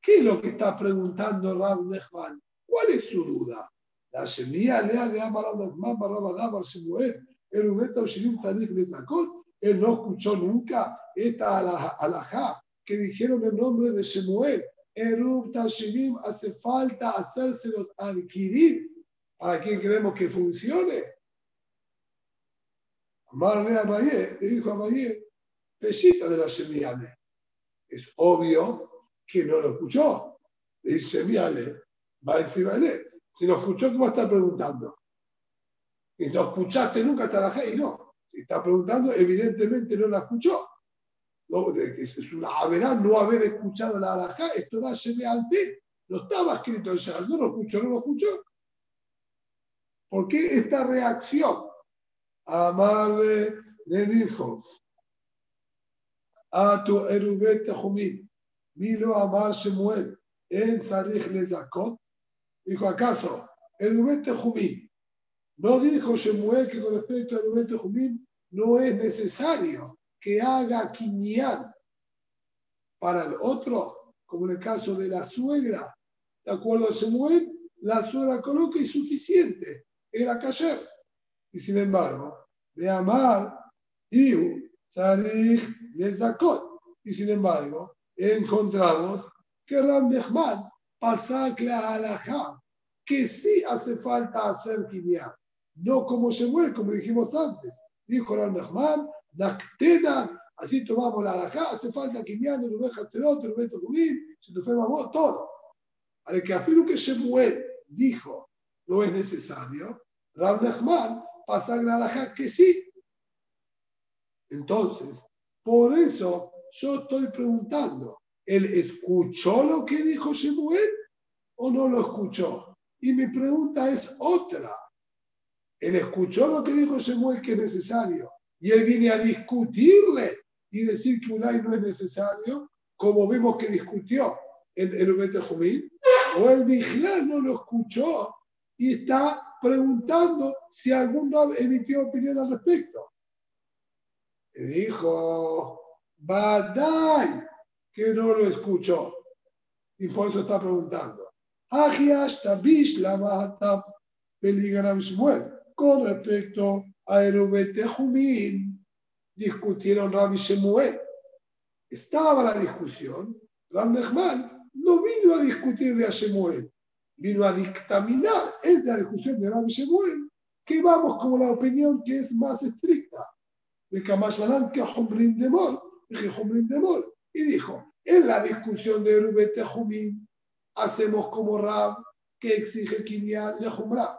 S1: ¿qué es lo que está preguntando Rab Nechman? ¿Cuál es su duda? La semilla lea de Amar Nechman, Barraba Damar Shemuel, el Ubeta Shirim Tanich Nezakot, él no escuchó nunca esta alajá que dijeron el nombre de Shemuel. Erub Tashirim hace falta hacérselos adquirir. ¿Para quién queremos que funcione? Marle a le dijo a Maye, pesita de la Shemiale. Es obvio que no lo escuchó. Le dice Miale, va a Si lo escuchó, ¿cómo está preguntando? Y no escuchaste nunca la y no. Si está preguntando, evidentemente no la escuchó. No, es una averá no haber escuchado la alajá, esto da se ve al té. No estaba escrito en no lo escuchó, no lo escuchó. ¿Por qué esta reacción? Amarle le dijo, a tu erubet jumil, milo amar Shemuel, en zarich le zakot. Dijo, ¿acaso erubet jumil no dijo Shemuel que con respecto al Rubén Jumín no es necesario que haga quinián para el otro, como en el caso de la suegra. De acuerdo a Shemuel, la suegra coloca y suficiente, era cayer. Y sin embargo, de amar, Iu, Sarich, Zakot. Y sin embargo, encontramos que Ram Nehman pasa a la que sí hace falta hacer quinián no como Shemuel, como dijimos antes. Dijo el Nahman, Naktenan, así tomamos la alajá, hace falta el Ubeja Tzerot, el Ubeja Jumín, se nos fue todo. Al que afirmo que Shemuel dijo no es necesario, Rab Nachman pasa a la alajá que sí. Entonces, por eso yo estoy preguntando, ¿él escuchó lo que dijo Shemuel o no lo escuchó? Y mi pregunta es otra. Él escuchó lo que dijo Shemuel que es necesario y él viene a discutirle y decir que Ulay no es necesario, como vemos que discutió en el Jumín, o el Vigilal no lo escuchó y está preguntando si algún emitió opinión al respecto. Y dijo, Badai, que no lo escuchó. Y por eso está preguntando. Con respecto a Erubete Jumín, discutieron Rabbi Shemuel. Estaba la discusión, Rabbi Nechman no vino a discutirle a Shemuel, vino a dictaminar esta discusión de Rabbi Shemuel, que vamos como la opinión que es más estricta, de Kamashmanan que Humrin Demor, y dijo, en la discusión de Erubete Jumín, hacemos como Rab que exige Kinyan le Humra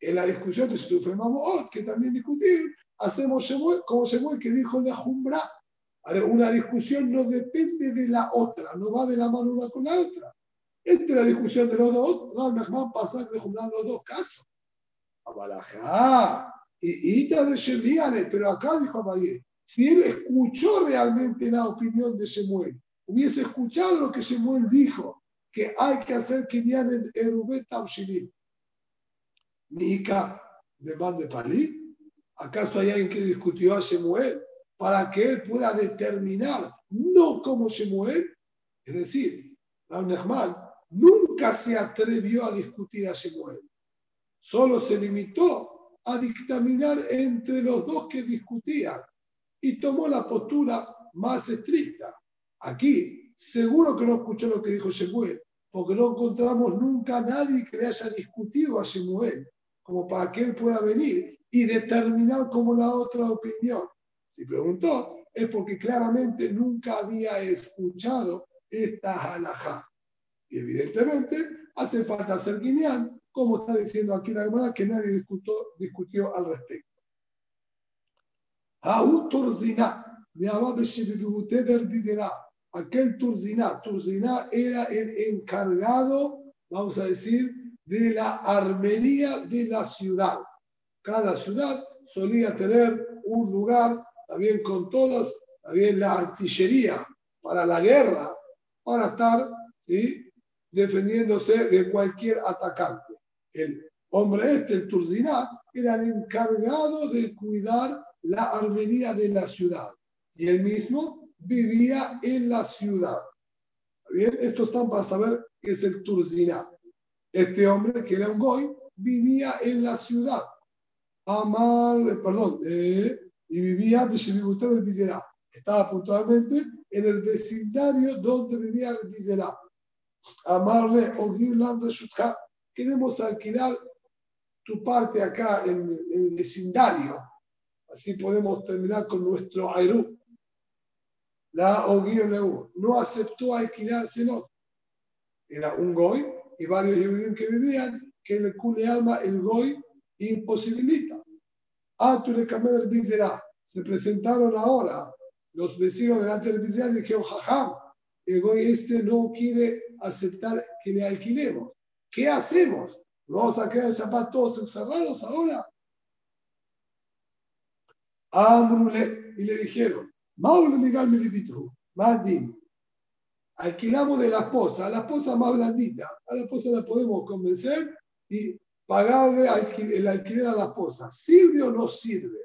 S1: en la discusión de Situfe Mamot, que también discutir, hacemos como Shemuel que dijo la Jumbra. Una discusión no depende de la otra, no va de la mano una con la otra. Entre la discusión de los dos, Rab Nachman pasa que los dos casos. Abalajá, y Ita de Shemiane, pero acá dijo Abayé, si él escuchó realmente la opinión de Shemuel, hubiese escuchado lo que Shemuel dijo, que hay que hacer Kinyan en Erubet Tamshinim, Nika de de Palí? ¿Acaso hay alguien que discutió a Shemuel para que él pueda determinar, no como Shemuel? Es decir, Raúl nunca se atrevió a discutir a Shemuel, solo se limitó a dictaminar entre los dos que discutían y tomó la postura más estricta. Aquí, seguro que no escuchó lo que dijo Shemuel, porque no encontramos nunca a nadie que le haya discutido a Shemuel, como para que él pueda venir y determinar como la otra opinión. Si preguntó, es porque claramente nunca había escuchado esta halajá. Y evidentemente hace falta ser guineán, como está diciendo aquí la hermana, que nadie discutió, al respecto. Aquel Turziná, Turziná era el encargado, vamos a decir, de la armería de la ciudad. Cada ciudad solía tener un lugar, también con todas, también la artillería para la guerra, para estar ¿sí? Defendiéndose de cualquier atacante. El hombre este, el Turziná, era el encargado de cuidar la armería de la ciudad. Y él mismo vivía en la ciudad. Bien, esto están para saber qué es el Turziná. Este hombre, que era un goy, vivía en la ciudad. Amar, perdón, eh, y vivía de del. Estaba puntualmente en el vecindario donde vivía el Vizerá. Amarle o Reshutha. Queremos alquilar tu parte acá en, el vecindario. Así podemos terminar con nuestro Airú. La Ogir no aceptó alquilárselo. Era un goy y varios judíos que vivían, que en el Kule Alma el goy imposibilita. Ah, tú le Bizerá. Se presentaron ahora los vecinos delante del Bizerá y dijeron, jajam, el goy este no quiere aceptar que le alquilemos. ¿Qué hacemos? ¿Vamos a quedar zapatos todos encerrados ahora? Y le dijeron, Maule Miguel Madim, alquilamos de la esposa, a la esposa más blandita, a la esposa la podemos convencer y pagarle el alquiler a la esposa. ¿Sirve o no sirve?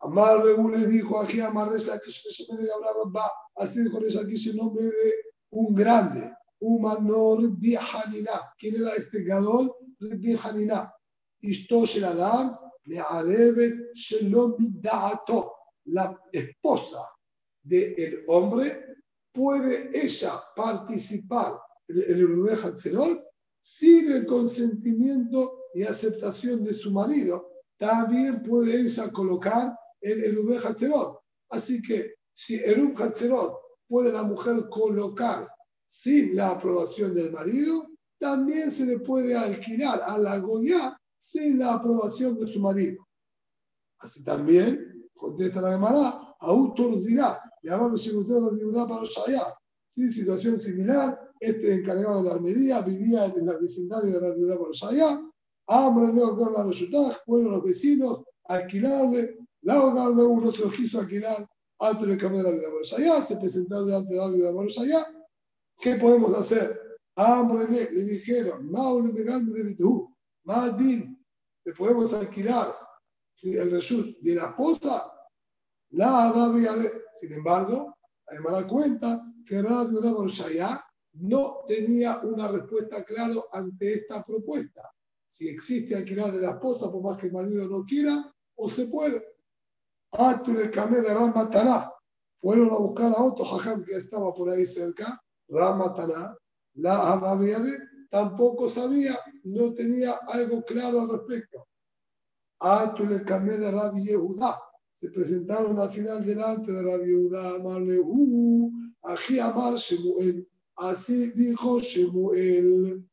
S1: Amar le dijo aquí a Marresa que se me hablar, va, así dijo aquí el nombre de un grande, un manor Bihanina. ¿Quién era este gadol? Bihanina. Isto se la dan, le arebe, se lo La esposa del hombre puede ella participar en el Hatzerot sin el consentimiento y aceptación de su marido. También puede ella colocar el Urubé Hatzerot. Así que si el Urubé Hatzerot puede la mujer colocar sin la aprobación del marido, también se le puede alquilar a la Goya sin la aprobación de su marido. Así también, contesta la Gemara, autorizará llamamos la para allá. ¿Sí? Situación similar, este encargado de la armería vivía en la vecindario de la ciudad para allá. Hambre, luego con la resultados, fueron los vecinos a alquilarle, la hogarle uno se los quiso alquilar antes de cambiar la vida allá, se presentó delante de vida por allá. ¿Qué podemos hacer? Hambre, le, dijeron, Maule, Megame de Bitu, Madin, le podemos alquilar el resultado de la esposa la de, sin embargo, además da cuenta que Rabbi Shaya no tenía una respuesta clara ante esta propuesta. Si existe alquilar de la esposa, por más que el marido no quiera, o se puede. De Ram Fueron a buscar a otro jajam que estaba por ahí cerca, Ram La de tampoco sabía, no tenía algo claro al respecto. le camé de Rabbi Yehuda se presentaron al final delante de la viuda, amarle, uh, ají amar Shemuel. Así dijo Shemuel.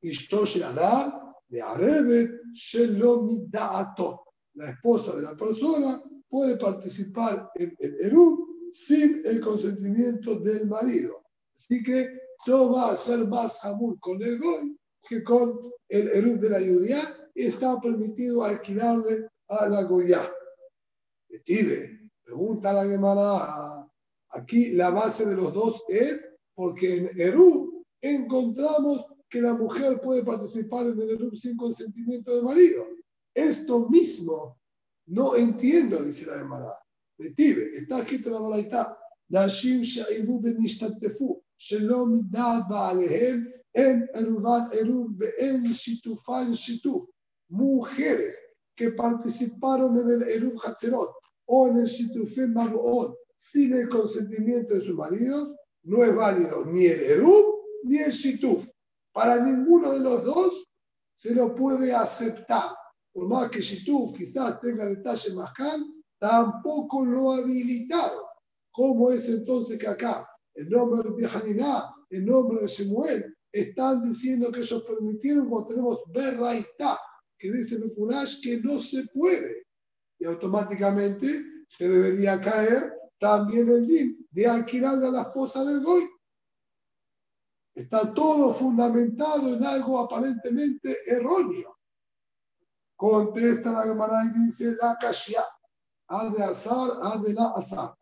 S1: Ishto Sheladar, de Arebet, Shelomidaato. La esposa de la persona puede participar en el Erub sin el consentimiento del marido. Así que no va a ser más jamur con el Goy que con el Erub de la judía y está permitido alquilarle a la Goya. Tibe, pregunta la Gemara. Aquí la base de los dos es porque en Eru encontramos que la mujer puede participar en el Eru sin consentimiento del marido. Esto mismo no entiendo, dice la Gemara. Metibe, está escrito en la Balaitá. Nashim sha'ibu benishtatefu, shelom midad ba'alehem, en erubat erub, en shitufan shituf. Mujeres que participaron en el erub hatzerot o en el shitufim mabuot sin el consentimiento de sus maridos, no es válido ni el erub ni el shituf. Para ninguno de los dos se lo puede aceptar. Por más que Shituf quizás tenga detalle más tampoco lo ha habilitado. ¿Cómo es entonces que acá el nombre de Bihaninah, el nombre de Shemuel, están diciendo que ellos permitieron cuando tenemos Berraitá, que dice Mefurash que no se puede? Y automáticamente se debería caer también el din de alquilarle a la esposa del Goy. Está todo fundamentado en algo aparentemente erróneo. Contesta la Gemara y dice la Kashia, ha de azar, ha de la azar.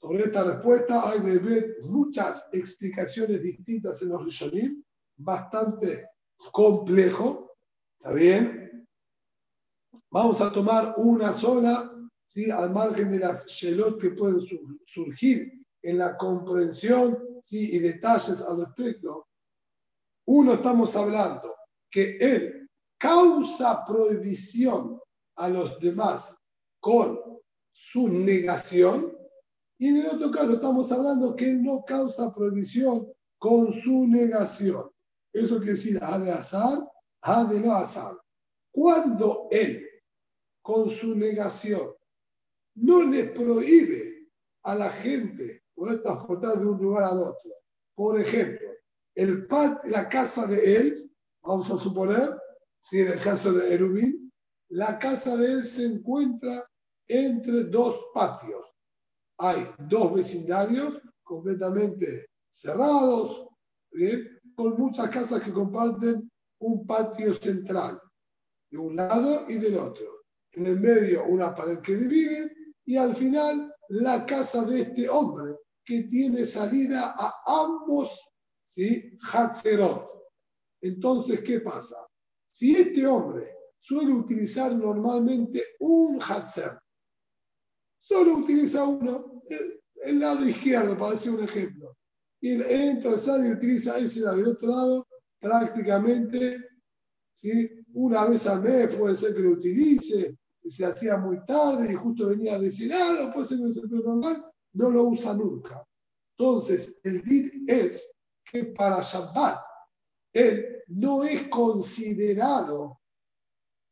S1: Sobre esta respuesta hay muchas explicaciones distintas en los Rishonim, bastante complejo. ¿Está bien? Vamos a tomar una sola, ¿sí? al margen de las shelot que pueden surgir en la comprensión ¿sí? y detalles al respecto. Uno, estamos hablando que él causa prohibición a los demás con su negación y en el otro caso estamos hablando que no causa prohibición con su negación. Eso quiere decir, ha de azar, ha de no azar. Cuando él, con su negación, no le prohíbe a la gente poder transportar de un lugar al otro. Por ejemplo, el la casa de él, vamos a suponer, si en el caso de Erubín, la casa de él se encuentra entre dos patios hay dos vecindarios completamente cerrados, con muchas casas que comparten un patio central, de un lado y del otro. En el medio una pared que divide y al final la casa de este hombre que tiene salida a ambos ¿sí? Hatzerot. Entonces, ¿qué pasa? Si este hombre suele utilizar normalmente un Hatzer solo utiliza uno, el, lado izquierdo, para decir un ejemplo. Y entra, sale y utiliza ese lado. Del otro lado, prácticamente, ¿sí? una vez al mes puede ser que lo utilice, y se hacía muy tarde y justo venía de ese lado, puede ser no normal, no lo usa nunca. Entonces, el DIN es que para Shabbat, él no es considerado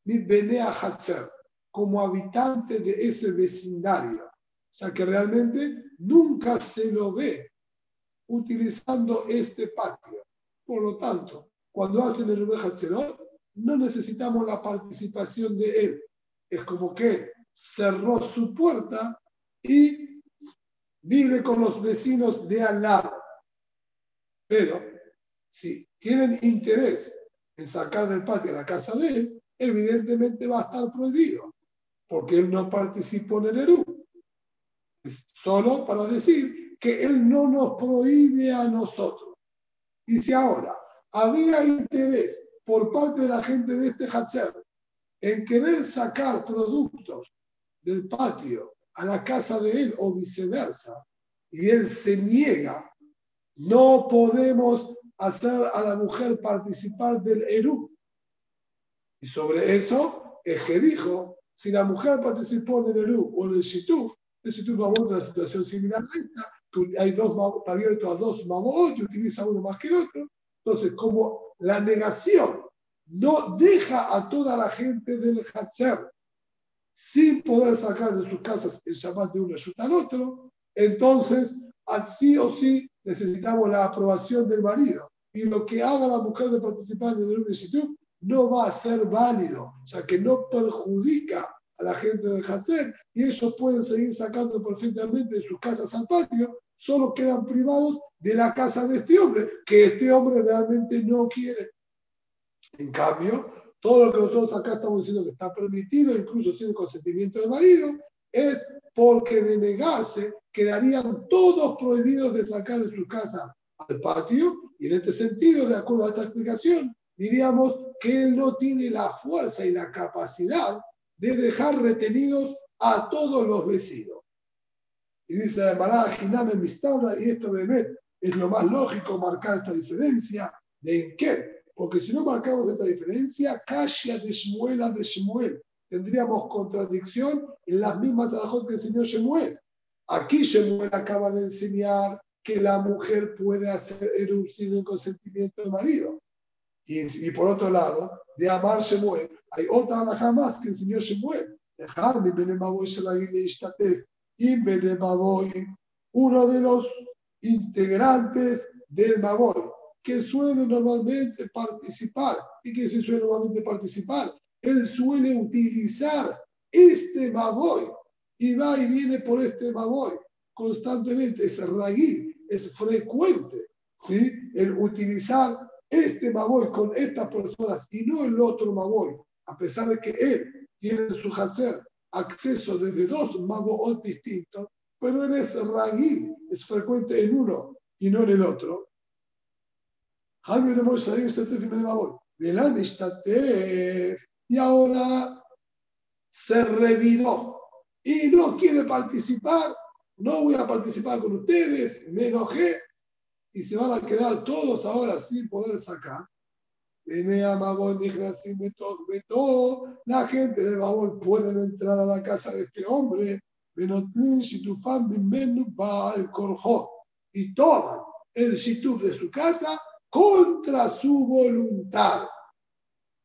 S1: Benea Hatzer como habitante de ese vecindario. O sea que realmente nunca se lo ve utilizando este patio. Por lo tanto, cuando hacen el Rubén no necesitamos la participación de él. Es como que cerró su puerta y vive con los vecinos de al lado. Pero si tienen interés en sacar del patio la casa de él, evidentemente va a estar prohibido porque él no participó en el ERU. Es solo para decir que él no nos prohíbe a nosotros. Y si ahora había interés por parte de la gente de este Hatzer en querer sacar productos del patio a la casa de él o viceversa, y él se niega, no podemos hacer a la mujer participar del Eru. Y sobre eso es que dijo si la mujer participó en el ERU o en el SITU, el SITU va a situación similar a esta, que hay dos, está abierto a dos mamot y utiliza uno más que el otro. Entonces, como la negación no deja a toda la gente del Hatzer sin poder sacar de sus casas el Shabbat de uno y al otro, entonces, así o sí, necesitamos la aprobación del marido. Y lo que haga la mujer de participar en el SITU no va a ser válido, o sea que no perjudica a la gente de Hacer y ellos pueden seguir sacando perfectamente de sus casas al patio, solo quedan privados de la casa de este hombre, que este hombre realmente no quiere. En cambio, todo lo que nosotros acá estamos diciendo que está permitido, incluso sin el consentimiento del marido, es porque de negarse quedarían todos prohibidos de sacar de sus casas al patio, y en este sentido, de acuerdo a esta explicación, diríamos que él no tiene la fuerza y la capacidad de dejar retenidos a todos los vecinos. Y dice la Giname Mistabra, y esto es lo más lógico marcar esta diferencia. ¿De en qué? Porque si no marcamos esta diferencia, Kashia de Shmuel a de Shmuel, tendríamos contradicción en las mismas alajot que enseñó Shemuel. Aquí Shemuel acaba de enseñar que la mujer puede hacer erupción en consentimiento del marido. Y, por otro lado, de amar Shemuel, hay otra alhaja más que enseñó Shemuel. Dejar mi uno de los integrantes del Maboy, que suele normalmente participar. ¿Y que se suele normalmente participar? Él suele utilizar este Maboy y va y viene por este Maboy constantemente. Es es frecuente, ¿sí? El utilizar este Maboy con estas personas y no el otro Maboy, a pesar de que él tiene en su hacer acceso desde dos Maboy distintos, pero él es raíz, es frecuente en uno y no en el otro. Y ahora se reviró y no quiere participar, no voy a participar con ustedes, me enojé y se van a quedar todos ahora sin poder sacar. La gente del Babón puede entrar a la casa de este hombre y toman el shituf de su casa contra su voluntad.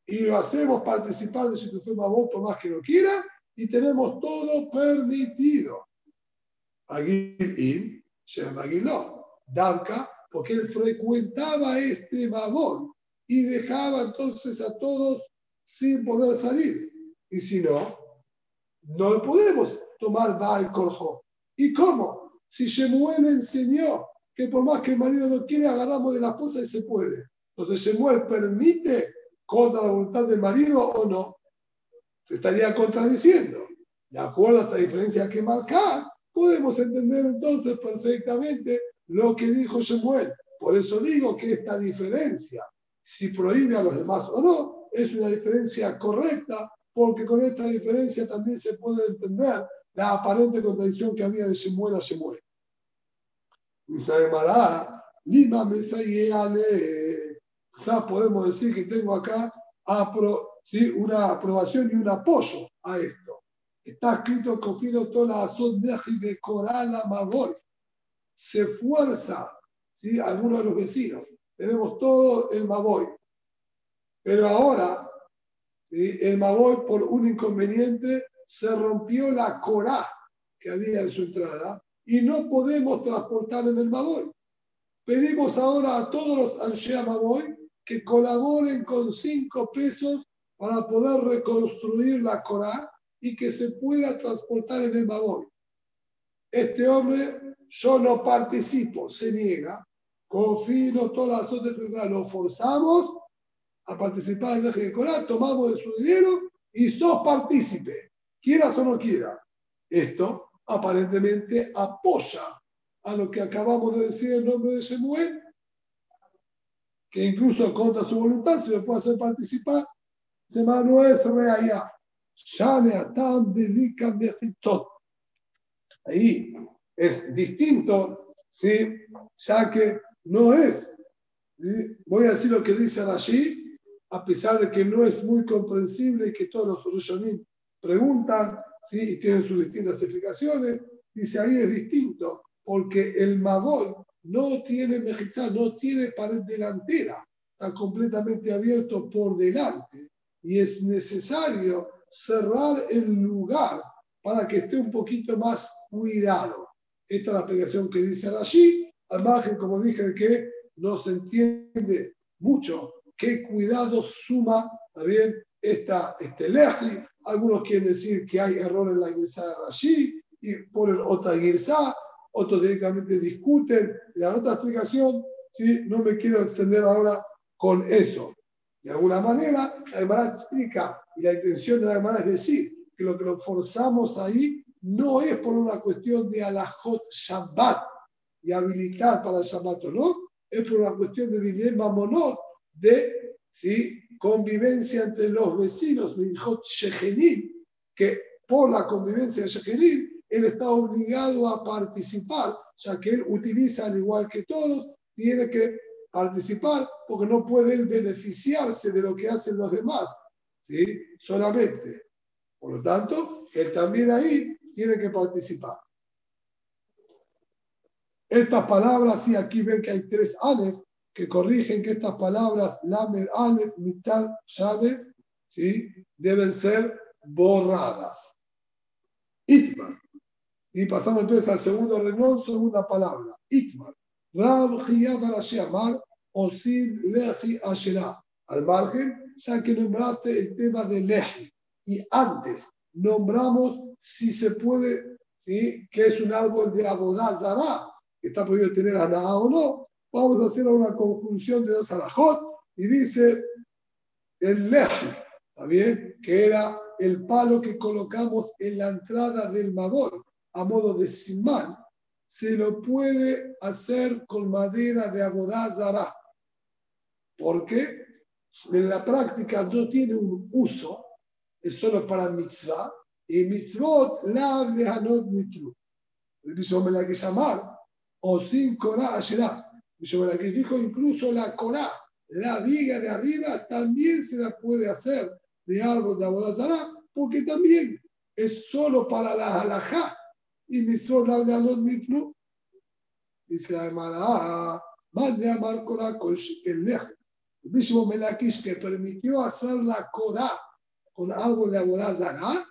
S1: Y lo hacemos participar de shituf voto más que no quiera y tenemos todo permitido. Aguil no. Danka, porque él frecuentaba este babón y dejaba entonces a todos sin poder salir. Y si no, no lo podemos tomar Baal Korjo. ¿Y cómo? Si Shemuel enseñó que por más que el marido no quiere, agarramos de la esposa y se puede. Entonces, Shemuel permite contra la voluntad del marido o no. Se estaría contradiciendo. De acuerdo a esta diferencia que marcar, podemos entender entonces perfectamente lo que dijo Shemuel. Por eso digo que esta diferencia, si prohíbe a los demás o no, es una diferencia correcta, porque con esta diferencia también se puede entender la aparente contradicción que había de Shemuel a Shemuel. Lima Quizás podemos decir que tengo acá una aprobación y un apoyo a esto. Está escrito Cofino toda la de Coral Amabol. Se fuerza ¿sí? algunos de los vecinos. Tenemos todo el Maboy. Pero ahora, el Maboy, por un inconveniente, se rompió la Corá que había en su entrada y no podemos transportar en el Maboy. Pedimos ahora a todos los Anshea Maboy que colaboren con cinco pesos para poder reconstruir la Corá y que se pueda transportar en el Maboy. Este hombre, yo no participo, se niega, confino todas las otras lo forzamos a participar en el de Corá, tomamos de su dinero y sos partícipe, quieras o no quieras. Esto aparentemente apoya a lo que acabamos de decir en nombre de Shemuel, que incluso contra su voluntad se le puede hacer participar. Se no es reaya. Ahí es distinto, ¿sí? ya que no es. Voy a decir lo que dice Rashi, a pesar de que no es muy comprensible y que todos los Rishonim preguntan, ¿sí? y tienen sus distintas explicaciones, dice ahí es distinto, porque el Maboy no tiene mejizá, no tiene pared delantera, está completamente abierto por delante y es necesario cerrar el lugar para que esté un poquito más cuidado. Esta es la explicación que dice allí, al margen, como dije, de que no se entiende mucho qué cuidado suma también esta, este leji. Algunos quieren decir que hay error en la guirsa de Rashi y ponen otra guirsa, otros directamente discuten. La otra explicación, ¿sí? no me quiero extender ahora con eso. De alguna manera, hermana explica, y la intención la hermana es decir, que lo que nos forzamos ahí no es por una cuestión de alajot Shabbat y habilitar para Shabbat o no, es por una cuestión de dilema monot de ¿sí? convivencia entre los vecinos, que por la convivencia de Shechenim, él está obligado a participar, ya que él utiliza, al igual que todos, tiene que participar porque no puede beneficiarse de lo que hacen los demás, ¿sí? solamente. Por lo tanto, él también ahí tiene que participar. Estas palabras, y aquí ven que hay tres Aleph que corrigen que estas palabras, Lamed Aleph, mitad Shane, ¿sí? deben ser borradas. Itmar. Y pasamos entonces al segundo renglón, segunda palabra. Itmar. Rab. Al margen, ya que nombraste el tema de Lehi. Y antes nombramos si se puede, ¿sí? que es un árbol de Abodazara, que está prohibido tener nada o no. Vamos a hacer una conjunción de dos alajot y dice el Lehi, ¿está bien? Que era el palo que colocamos en la entrada del Mabor a modo de simán, se lo puede hacer con madera de abodazara. Porque en la práctica no tiene un uso, es solo para mitzvah, y mitzvot la lehanot mitru. El me la llamar, o sin korah asherah. me la que dijo incluso la korah, la viga de arriba, también se la puede hacer de árbol de abodazara, porque también es solo para la halajá y mi sola de alot mitlu. Dice la Emara, más de amar Korah con el El mismo Melakish que permitió hacer la Korah con algo de Aborazara,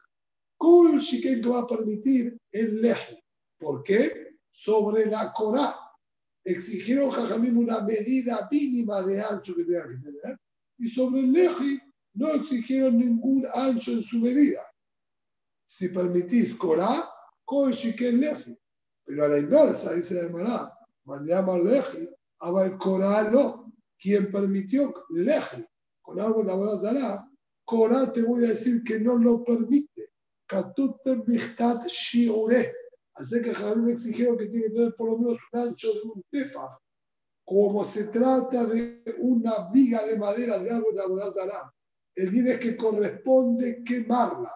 S1: Kol Shiken que va a permitir el leje. ¿Por qué? Sobre la Korah. Exigieron Jajamim una medida mínima de ancho que tenga que tener. Y sobre el leje no exigieron ningún ancho en su medida. Si permitís Corá, con Shiken Leji. Pero a la inversa, dice la Emara, mandamos Leji, a el Corá no. Quien permitió Leji con algo de Abodazara, Corá te voy a decir que no lo permite. Katute Bichtat Shiure. Así que Javier exigieron que tiene que tener por lo menos un ancho de un tefa. Como se trata de una viga de madera de árbol de Abodazara, el día es que corresponde quemarla.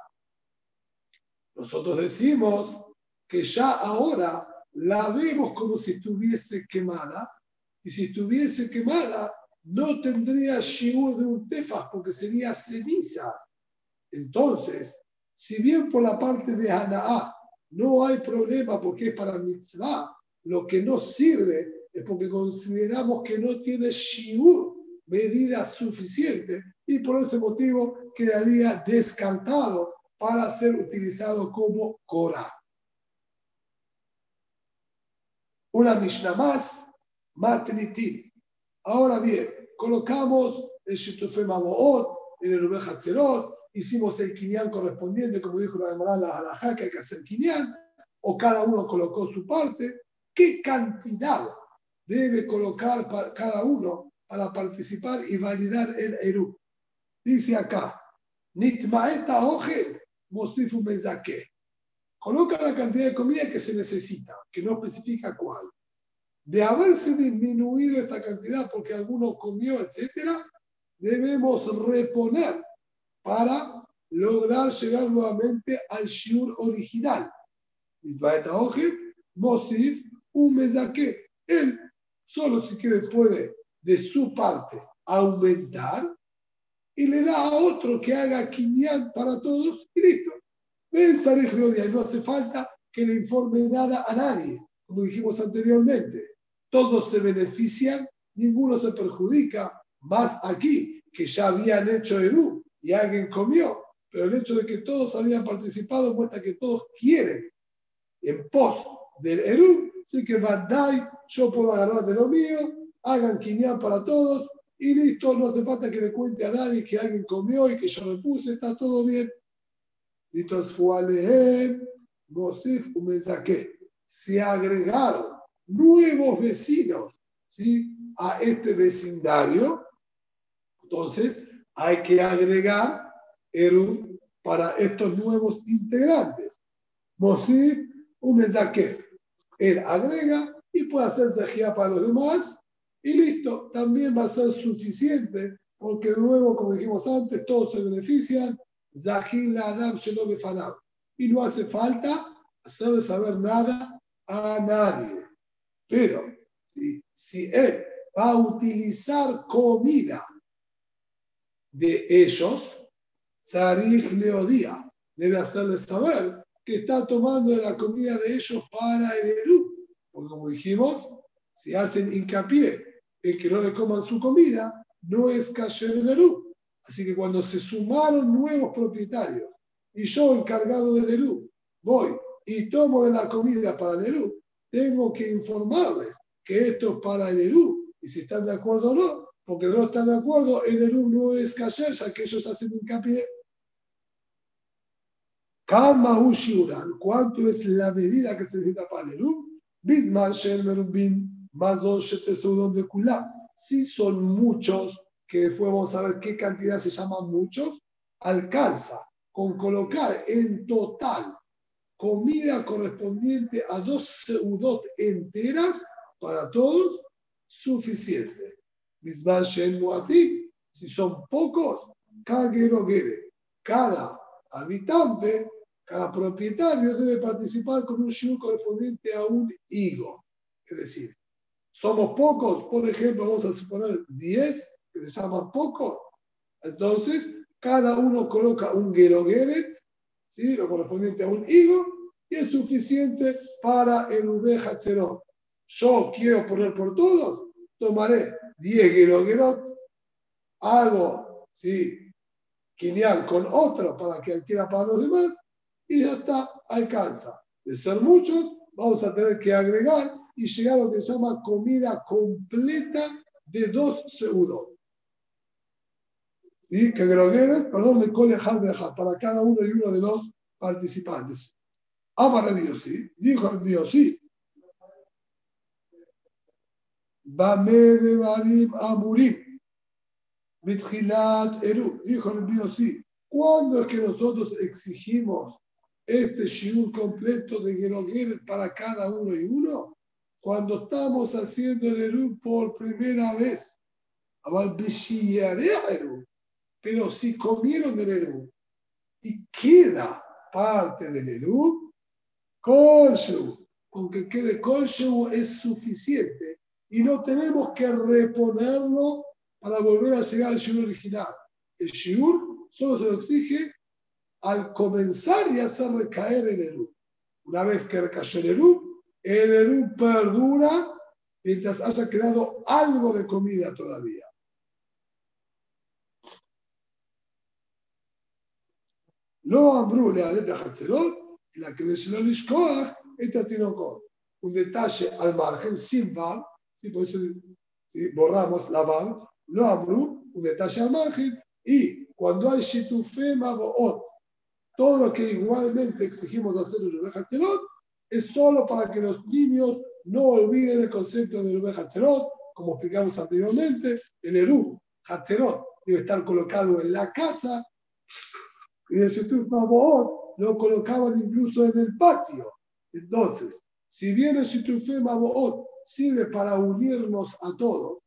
S1: Nosotros decimos que ya ahora la vemos como si estuviese quemada, y si estuviese quemada, no tendría shiur de un tefas porque sería ceniza. Entonces, si bien por la parte de Hana'a no hay problema porque es para mitzvah, lo que no sirve es porque consideramos que no tiene shiur, medida suficiente, y por ese motivo quedaría descartado para ser utilizado como Korah. Una Mishnah más, Matritim. Ahora bien, colocamos el Maboot, en el Rubén Hatzerot, hicimos el Kinyan correspondiente, como dijo la Gemara, la Halajá, que hay que hacer Kinyan, o cada uno colocó su parte. ¿Qué cantidad debe colocar cada uno para participar y validar el Eru? Dice acá, Nitmaeta Ogel, Mosifu Mezake. Coloca la cantidad de comida que se necesita, que no especifica cuál. De haberse disminuido esta cantidad porque alguno comió, etc., debemos reponer para lograr llegar nuevamente al shiur original. Mosif, un mesaque. Él solo si quiere puede de su parte aumentar y le da a otro que haga quinián para todos y listo. Ven y no hace falta que le informe nada a nadie, como dijimos anteriormente. Todos se benefician, ninguno se perjudica, más aquí, que ya habían hecho Eru y alguien comió. Pero el hecho de que todos habían participado muestra que todos quieren en pos del Eru, así que Bandai, yo puedo agarrar de lo mío, hagan quinián para todos y listo, no hace falta que le cuente a nadie que alguien comió y que yo me puse, está todo bien. Listo, Mosif mensaje. Se agregaron nuevos vecinos ¿sí? a este vecindario, entonces hay que agregar Eru para estos nuevos integrantes. Mosif mensaje. Él agrega y puede hacerse guía para los demás y listo, también va a ser suficiente, porque luego, como dijimos antes, todos se benefician, Zahil Adam Y no hace falta hacerle saber nada a nadie. Pero si él va a utilizar comida de ellos, Zarich Leodía debe hacerle saber que está tomando la comida de ellos para el Eru Porque como dijimos, si hacen hincapié en que no le coman su comida, no es cayer el Eru. Así que cuando se sumaron nuevos propietarios y yo, encargado del Eru, voy y tomo de la comida para el Eru, tengo que informarles que esto es para el Eru. Y si están de acuerdo o no, porque no están de acuerdo, el Eru no es cayer, ya que ellos hacen hincapié. Kama Ushiuran, ¿cuánto es la medida que se necesita para el Eru? Bisman Shem Merubin, más dos de. Si son muchos, que después vamos a ver qué cantidad se llaman muchos, alcanza con colocar en total comida correspondiente a dos seudot enteras para todos, suficiente. Si son pocos, cada habitante cada propietario debe participar con un shiur correspondiente a un higo. Es decir, somos pocos, por ejemplo, vamos a suponer 10, que se llaman pocos. Entonces, cada uno coloca un gerogeret, ¿sí? lo correspondiente a un higo, es suficiente para el uveja Yo quiero poner por todos, tomaré 10 gerogerot, hago, ¿sí? con otro para que adquiera para los demás, y ya está, alcanza. De ser muchos, vamos a tener que agregar y llegar a lo que se llama comida completa de dos segundos. Y que grogueres, perdón, me cole para cada uno y uno de los participantes. Amar Dios, sí, dijo el Dios, sí. Bame de Barim Amurim. Mitjilat Eru, dijo el Dios, sí. ¿Cuándo es que nosotros exigimos este shiur completo de Geroguer para cada uno y uno, cuando estamos haciendo el Eru por primera vez, pero si comieron del Eru y queda parte del Eru, con que quede Kolshu es suficiente y no tenemos que reponerlo para volver a llegar al shiur original. El shiur solo se lo exige al comenzar y hacer recaer el Eru. Una vez que recayó el Eru, el Eru perdura mientras haya quedado algo de comida todavía. Lo ambrule a Leta Hatzerot, la que esta tiene un detalle al margen, sin por eso borramos la val, lo abru, un detalle al margen, y cuando hay shitufe maboot, todo lo que igualmente exigimos hacer en el Hatzerot es solo para que los niños no olviden el concepto de Rubén Hatzerot, como explicamos anteriormente, el Eru Hatzerot debe estar colocado en la casa y el Shetuf Maboot lo colocaban incluso en el patio. Entonces, si bien el Shetuf Maboot sirve para unirnos a todos,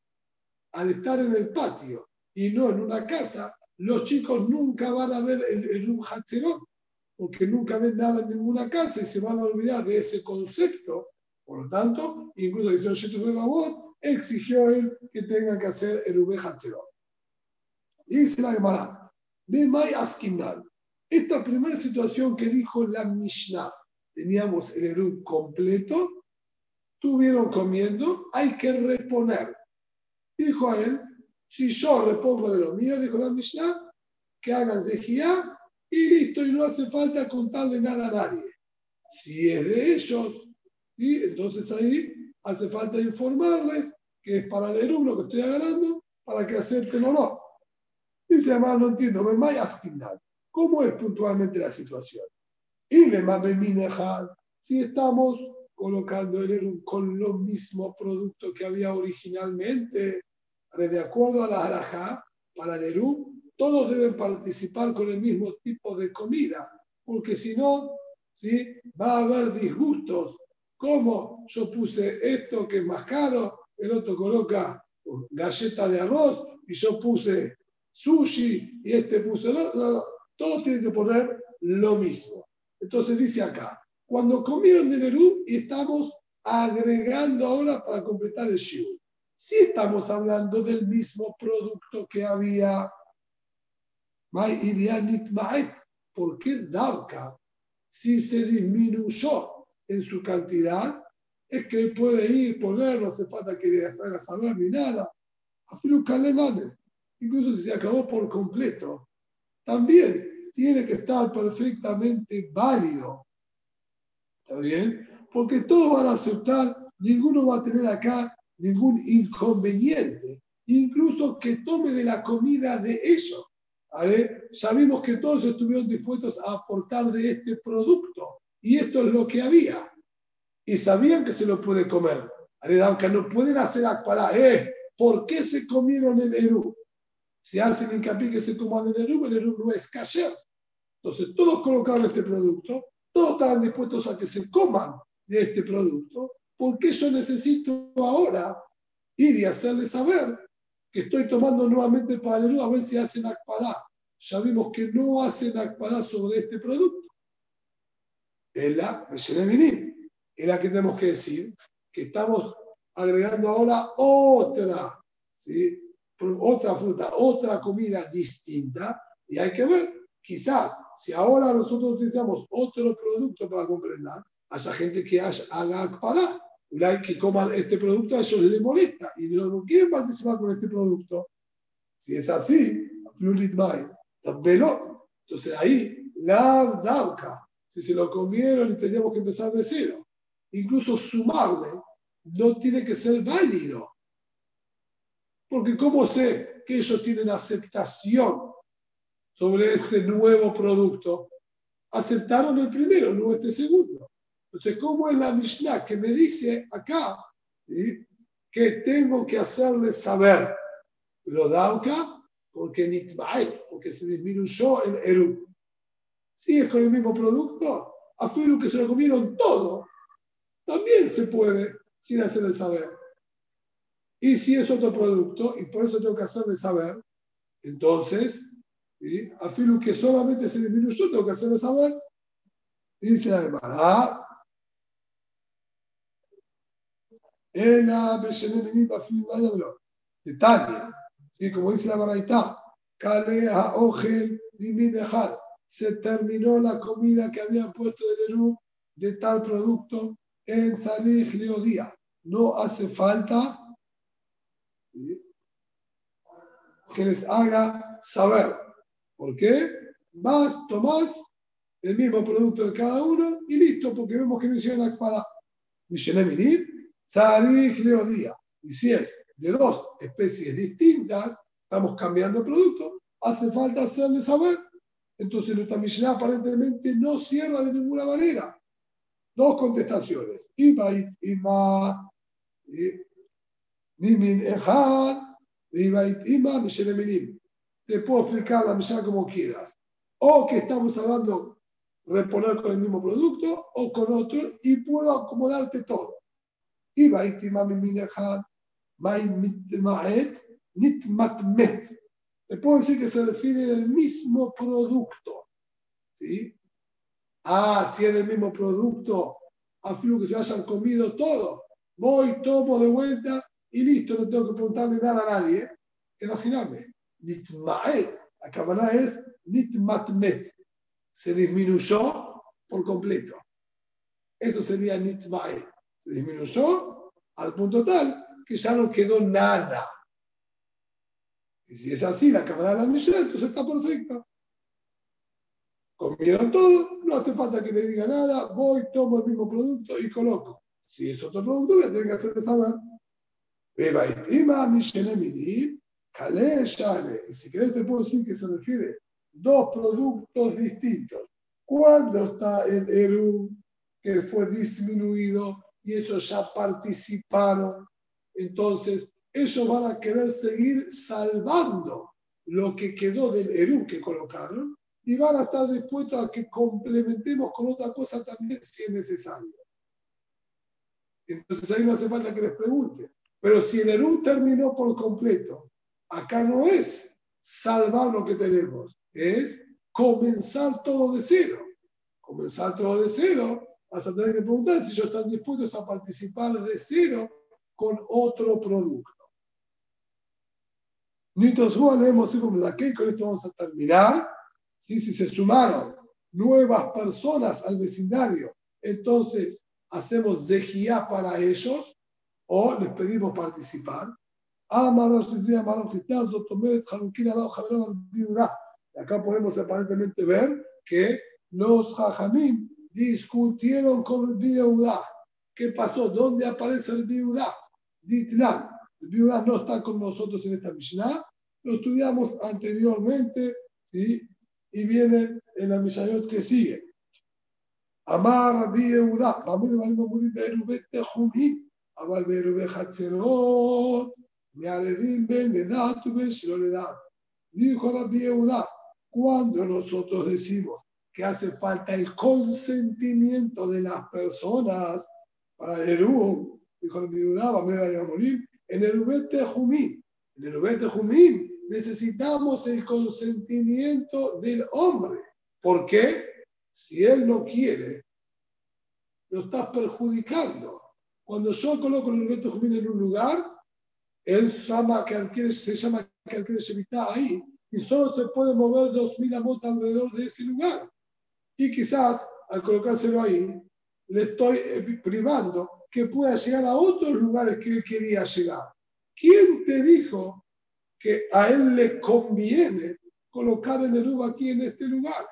S1: al estar en el patio y no en una casa, los chicos nunca van a ver el, el porque nunca ven nada en ninguna casa y se van a olvidar de ese concepto. Por lo tanto, incluso de Babot exigió él que tengan que hacer el Ube Dice la Gemara, Bemay Askinal. Esta primera situación que dijo la Mishnah, teníamos el Erub completo, estuvieron comiendo, hay que reponer. Dijo a él, si yo repongo de lo mío, dijo la Mishnah, que hagan Zehiyah y listo, y no hace falta contarle nada a nadie. Si es de ellos, ¿sí? entonces ahí hace falta informarles que es para el lo que estoy agarrando para que acepten o no. Dice además, no entiendo, me ¿Cómo es puntualmente la situación? Y le si estamos colocando el Erum con lo mismo producto que había originalmente, de acuerdo a la Araja, para el Erum, todos deben participar con el mismo tipo de comida, porque si no, ¿sí? va a haber disgustos. Como yo puse esto que es más caro, el otro coloca galleta de arroz y yo puse sushi y este puso el otro. Todos tienen que poner lo mismo. Entonces dice acá, cuando comieron de Nerú y estamos agregando ahora para completar el shiur. Si estamos hablando del mismo producto que había, ¿por qué Dauka, si se disminuyó en su cantidad, es que puede ir, poner, no hace falta que le haga saber ni nada. Incluso si se acabó por completo, también tiene que estar perfectamente válido. ¿Está bien? Porque todos van a aceptar, ninguno va a tener acá ningún inconveniente, incluso que tome de la comida de eso. ¿vale? Sabemos que todos estuvieron dispuestos a aportar de este producto y esto es lo que había. Y sabían que se lo puede comer. Aunque no pueden hacer akpará, ¿eh? ¿Por qué se comieron el Eru? Si hacen hincapié que se coman el Eru, el Eru no es kasher. Entonces, todos colocaron este producto, todos estaban dispuestos a que se coman de este producto, porque yo necesito ahora ir y hacerles saber que estoy tomando nuevamente para el Eru a ver si hacen akpará. Ya vimos que no hacen akpará sobre este producto. Es la es la que tenemos que decir que estamos agregando ahora otra, ¿sí? Otra fruta, otra comida distinta, y hay que ver, quizás, si ahora nosotros utilizamos otro producto para comprender, haya gente que haga para, que coman este producto, a ellos les molesta y no, quieren participar con este producto. Si es así, entonces ahí, la dauca, si se lo comieron y teníamos que empezar de cero, incluso sumarle no tiene que ser válido. Porque ¿cómo sé que ellos tienen aceptación sobre este nuevo producto? Aceptaron el primero, no este segundo. Entonces, ¿cómo es la Mishnah que me dice acá que tengo que hacerles saber? Pero Dauka, porque nitbae, porque se disminuyó el Eru. Si es con el mismo producto, a Filu que se lo comieron todo, también se puede sin hacerle saber. Y si es otro producto, y por eso tengo que hacerle saber, entonces, ¿sí? afirmo que solamente se disminuyó, tengo que hacerle saber. Dice la ah, en la Detalle, ¿sí? como dice la Baraita, Kalea Ogel dejar se terminó la comida que habían puesto de Nerú de tal producto en Salih Leodía. No hace falta que les haga saber. ¿Por qué? Más, tomás el mismo producto de cada uno y listo, porque vemos que menciona Salih Leodía. Y si es de dos especies distintas, estamos cambiando el producto, hace falta hacerle saber. Entonces nuestra Mishnah aparentemente no cierra de ninguna manera. Dos contestaciones. Ibait ima Te puedo explicar la misión como quieras. O que estamos hablando reponer con el mismo producto o con otro y puedo acomodarte todo. Ibait ima mimin. Te puedo decir que se refiere al mismo producto. ¿Sí? Ah, si es el mismo producto, afirmo que se hayan comido todo. Voy, tomo de vuelta y listo, no tengo que preguntarle nada a nadie. Imagíname, nitmaet, la cámara es nitmatmet. Se disminuyó por completo. Eso sería nitmaet. Se disminuyó al punto tal que ya no quedó nada. Y si es así, la cámara de la admisión, entonces está perfecta. Comieron todo, no hace falta que le diga nada, voy, tomo el mismo producto y coloco. Si es otro producto, voy a tener que hacerle saber. Y si querés te puedo decir que se refiere dos productos distintos. Cuando está el Eru que fue disminuido y ellos ya participaron, entonces ellos van a querer seguir salvando lo que quedó del Eru que colocaron y van a estar dispuestos a que complementemos con otra cosa también si es necesario. Entonces ahí no hace falta que les pregunte. Pero si el ERU terminó por completo, acá no es salvar lo que tenemos, es comenzar todo de cero. Comenzar todo de cero, vas a tener que preguntar si ellos están dispuestos a participar de cero con otro producto. Nitos leemos como de aquí, con esto vamos a terminar si se sumaron nuevas personas al vecindario, entonces hacemos zejía para ellos o les pedimos participar. Amaros, Acá podemos aparentemente ver que los jajamim discutieron con el Biudá. ¿Qué pasó? ¿Dónde aparece el Biudá? Ditlan. El Biudá no está con nosotros en esta Mishnah. Lo estudiamos anteriormente ¿sí? y viene en la Mishnayot que sigue. Amar Yehuda, vamos a Tehumim, אבל בעירובי חצרות, מערבים בין לדעת ובין שלא לדעת. Dijo Rabbi Yehuda, cuando nosotros decimos que hace falta el consentimiento de las personas para el Eru, dijo Rabbi Yehuda, vamos a morir, en el Ubete Jumim, en el Ubete Jumim necesitamos el consentimiento del hombre. ¿Por qué? Si él no quiere, lo estás perjudicando. Cuando yo coloco el Ubete Jumim en un lugar, él llama que adquiere, se llama que adquiere ahí y solo se puede mover 2.000 amotas alrededor de ese lugar. Y quizás al colocárselo ahí, le estoy eh, privando que pueda llegar a otros lugares que él quería llegar. ¿Quién te dijo que a él le conviene colocar el Eruba aquí en este lugar?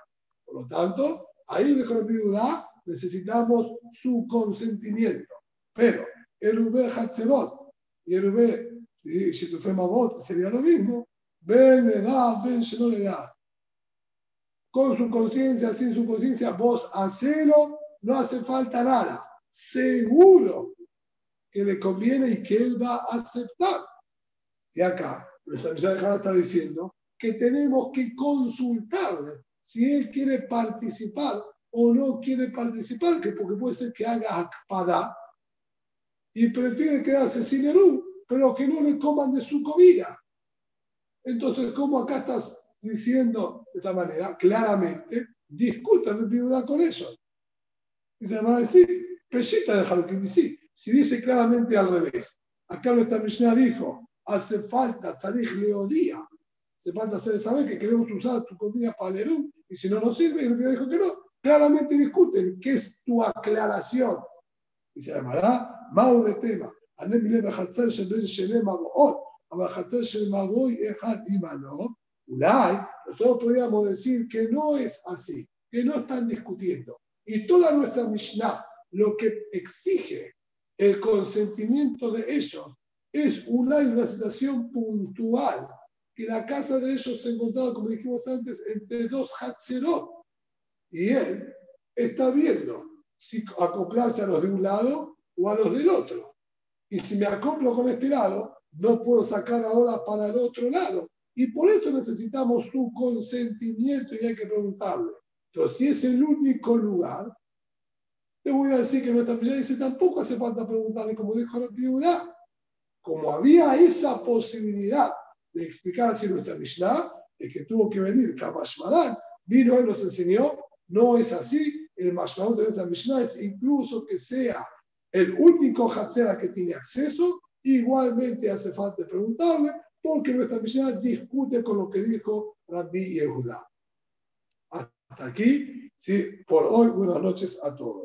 S1: Por lo tanto, ahí de viuda necesitamos su consentimiento. Pero el Ube Hatzerot y tú fue Mabot sería lo mismo. Ven edad, ven edad. Con su conciencia, sin su conciencia, vos hacelo, no hace falta nada. Seguro que le conviene y que él va a aceptar. Y acá, nuestra misa está diciendo que tenemos que consultarle si él quiere participar o no quiere participar, que porque puede ser que haga akpada y prefiere quedarse sin Eru, pero que no le coman de su comida. Entonces, ¿cómo acá estás diciendo de esta manera? Claramente, discutan en viuda con ellos. Y se van a decir, pesita de que sí. Si dice claramente al revés, acá nuestra Mishnah dijo, hace falta, tzarich leodía, hace falta hacer saber que queremos usar tu comida para el y si no nos sirve, y el dijo que no. Claramente discuten, ¿qué es tu aclaración? Y se llamará Mau de tema. nosotros podríamos decir que no es así, que no están discutiendo. Y toda nuestra Mishnah lo que exige el consentimiento de ellos es una, una situación puntual, que la casa de ellos se encontraba, como dijimos antes, entre dos Hatzerot. Y él está viendo si acoplarse a los de un lado o a los del otro. Y si me acoplo con este lado, no puedo sacar ahora para el otro lado. Y por eso necesitamos su consentimiento y hay que preguntarle. Pero si es el único lugar, le voy a decir que nuestra Mishnah dice tampoco hace falta preguntarle, como dijo la viuda. Como había esa posibilidad de explicar si nuestra Mishnah, es que tuvo que venir Kamashmadan, vino y nos enseñó, no es así. El Mashmadan de nuestra Mishnah es incluso que sea el único Hatzera que tiene acceso Igualmente hace falta preguntarle, porque nuestra misión discute con lo que dijo Rabbi Yehuda. Hasta aquí, sí, por hoy, buenas noches a todos.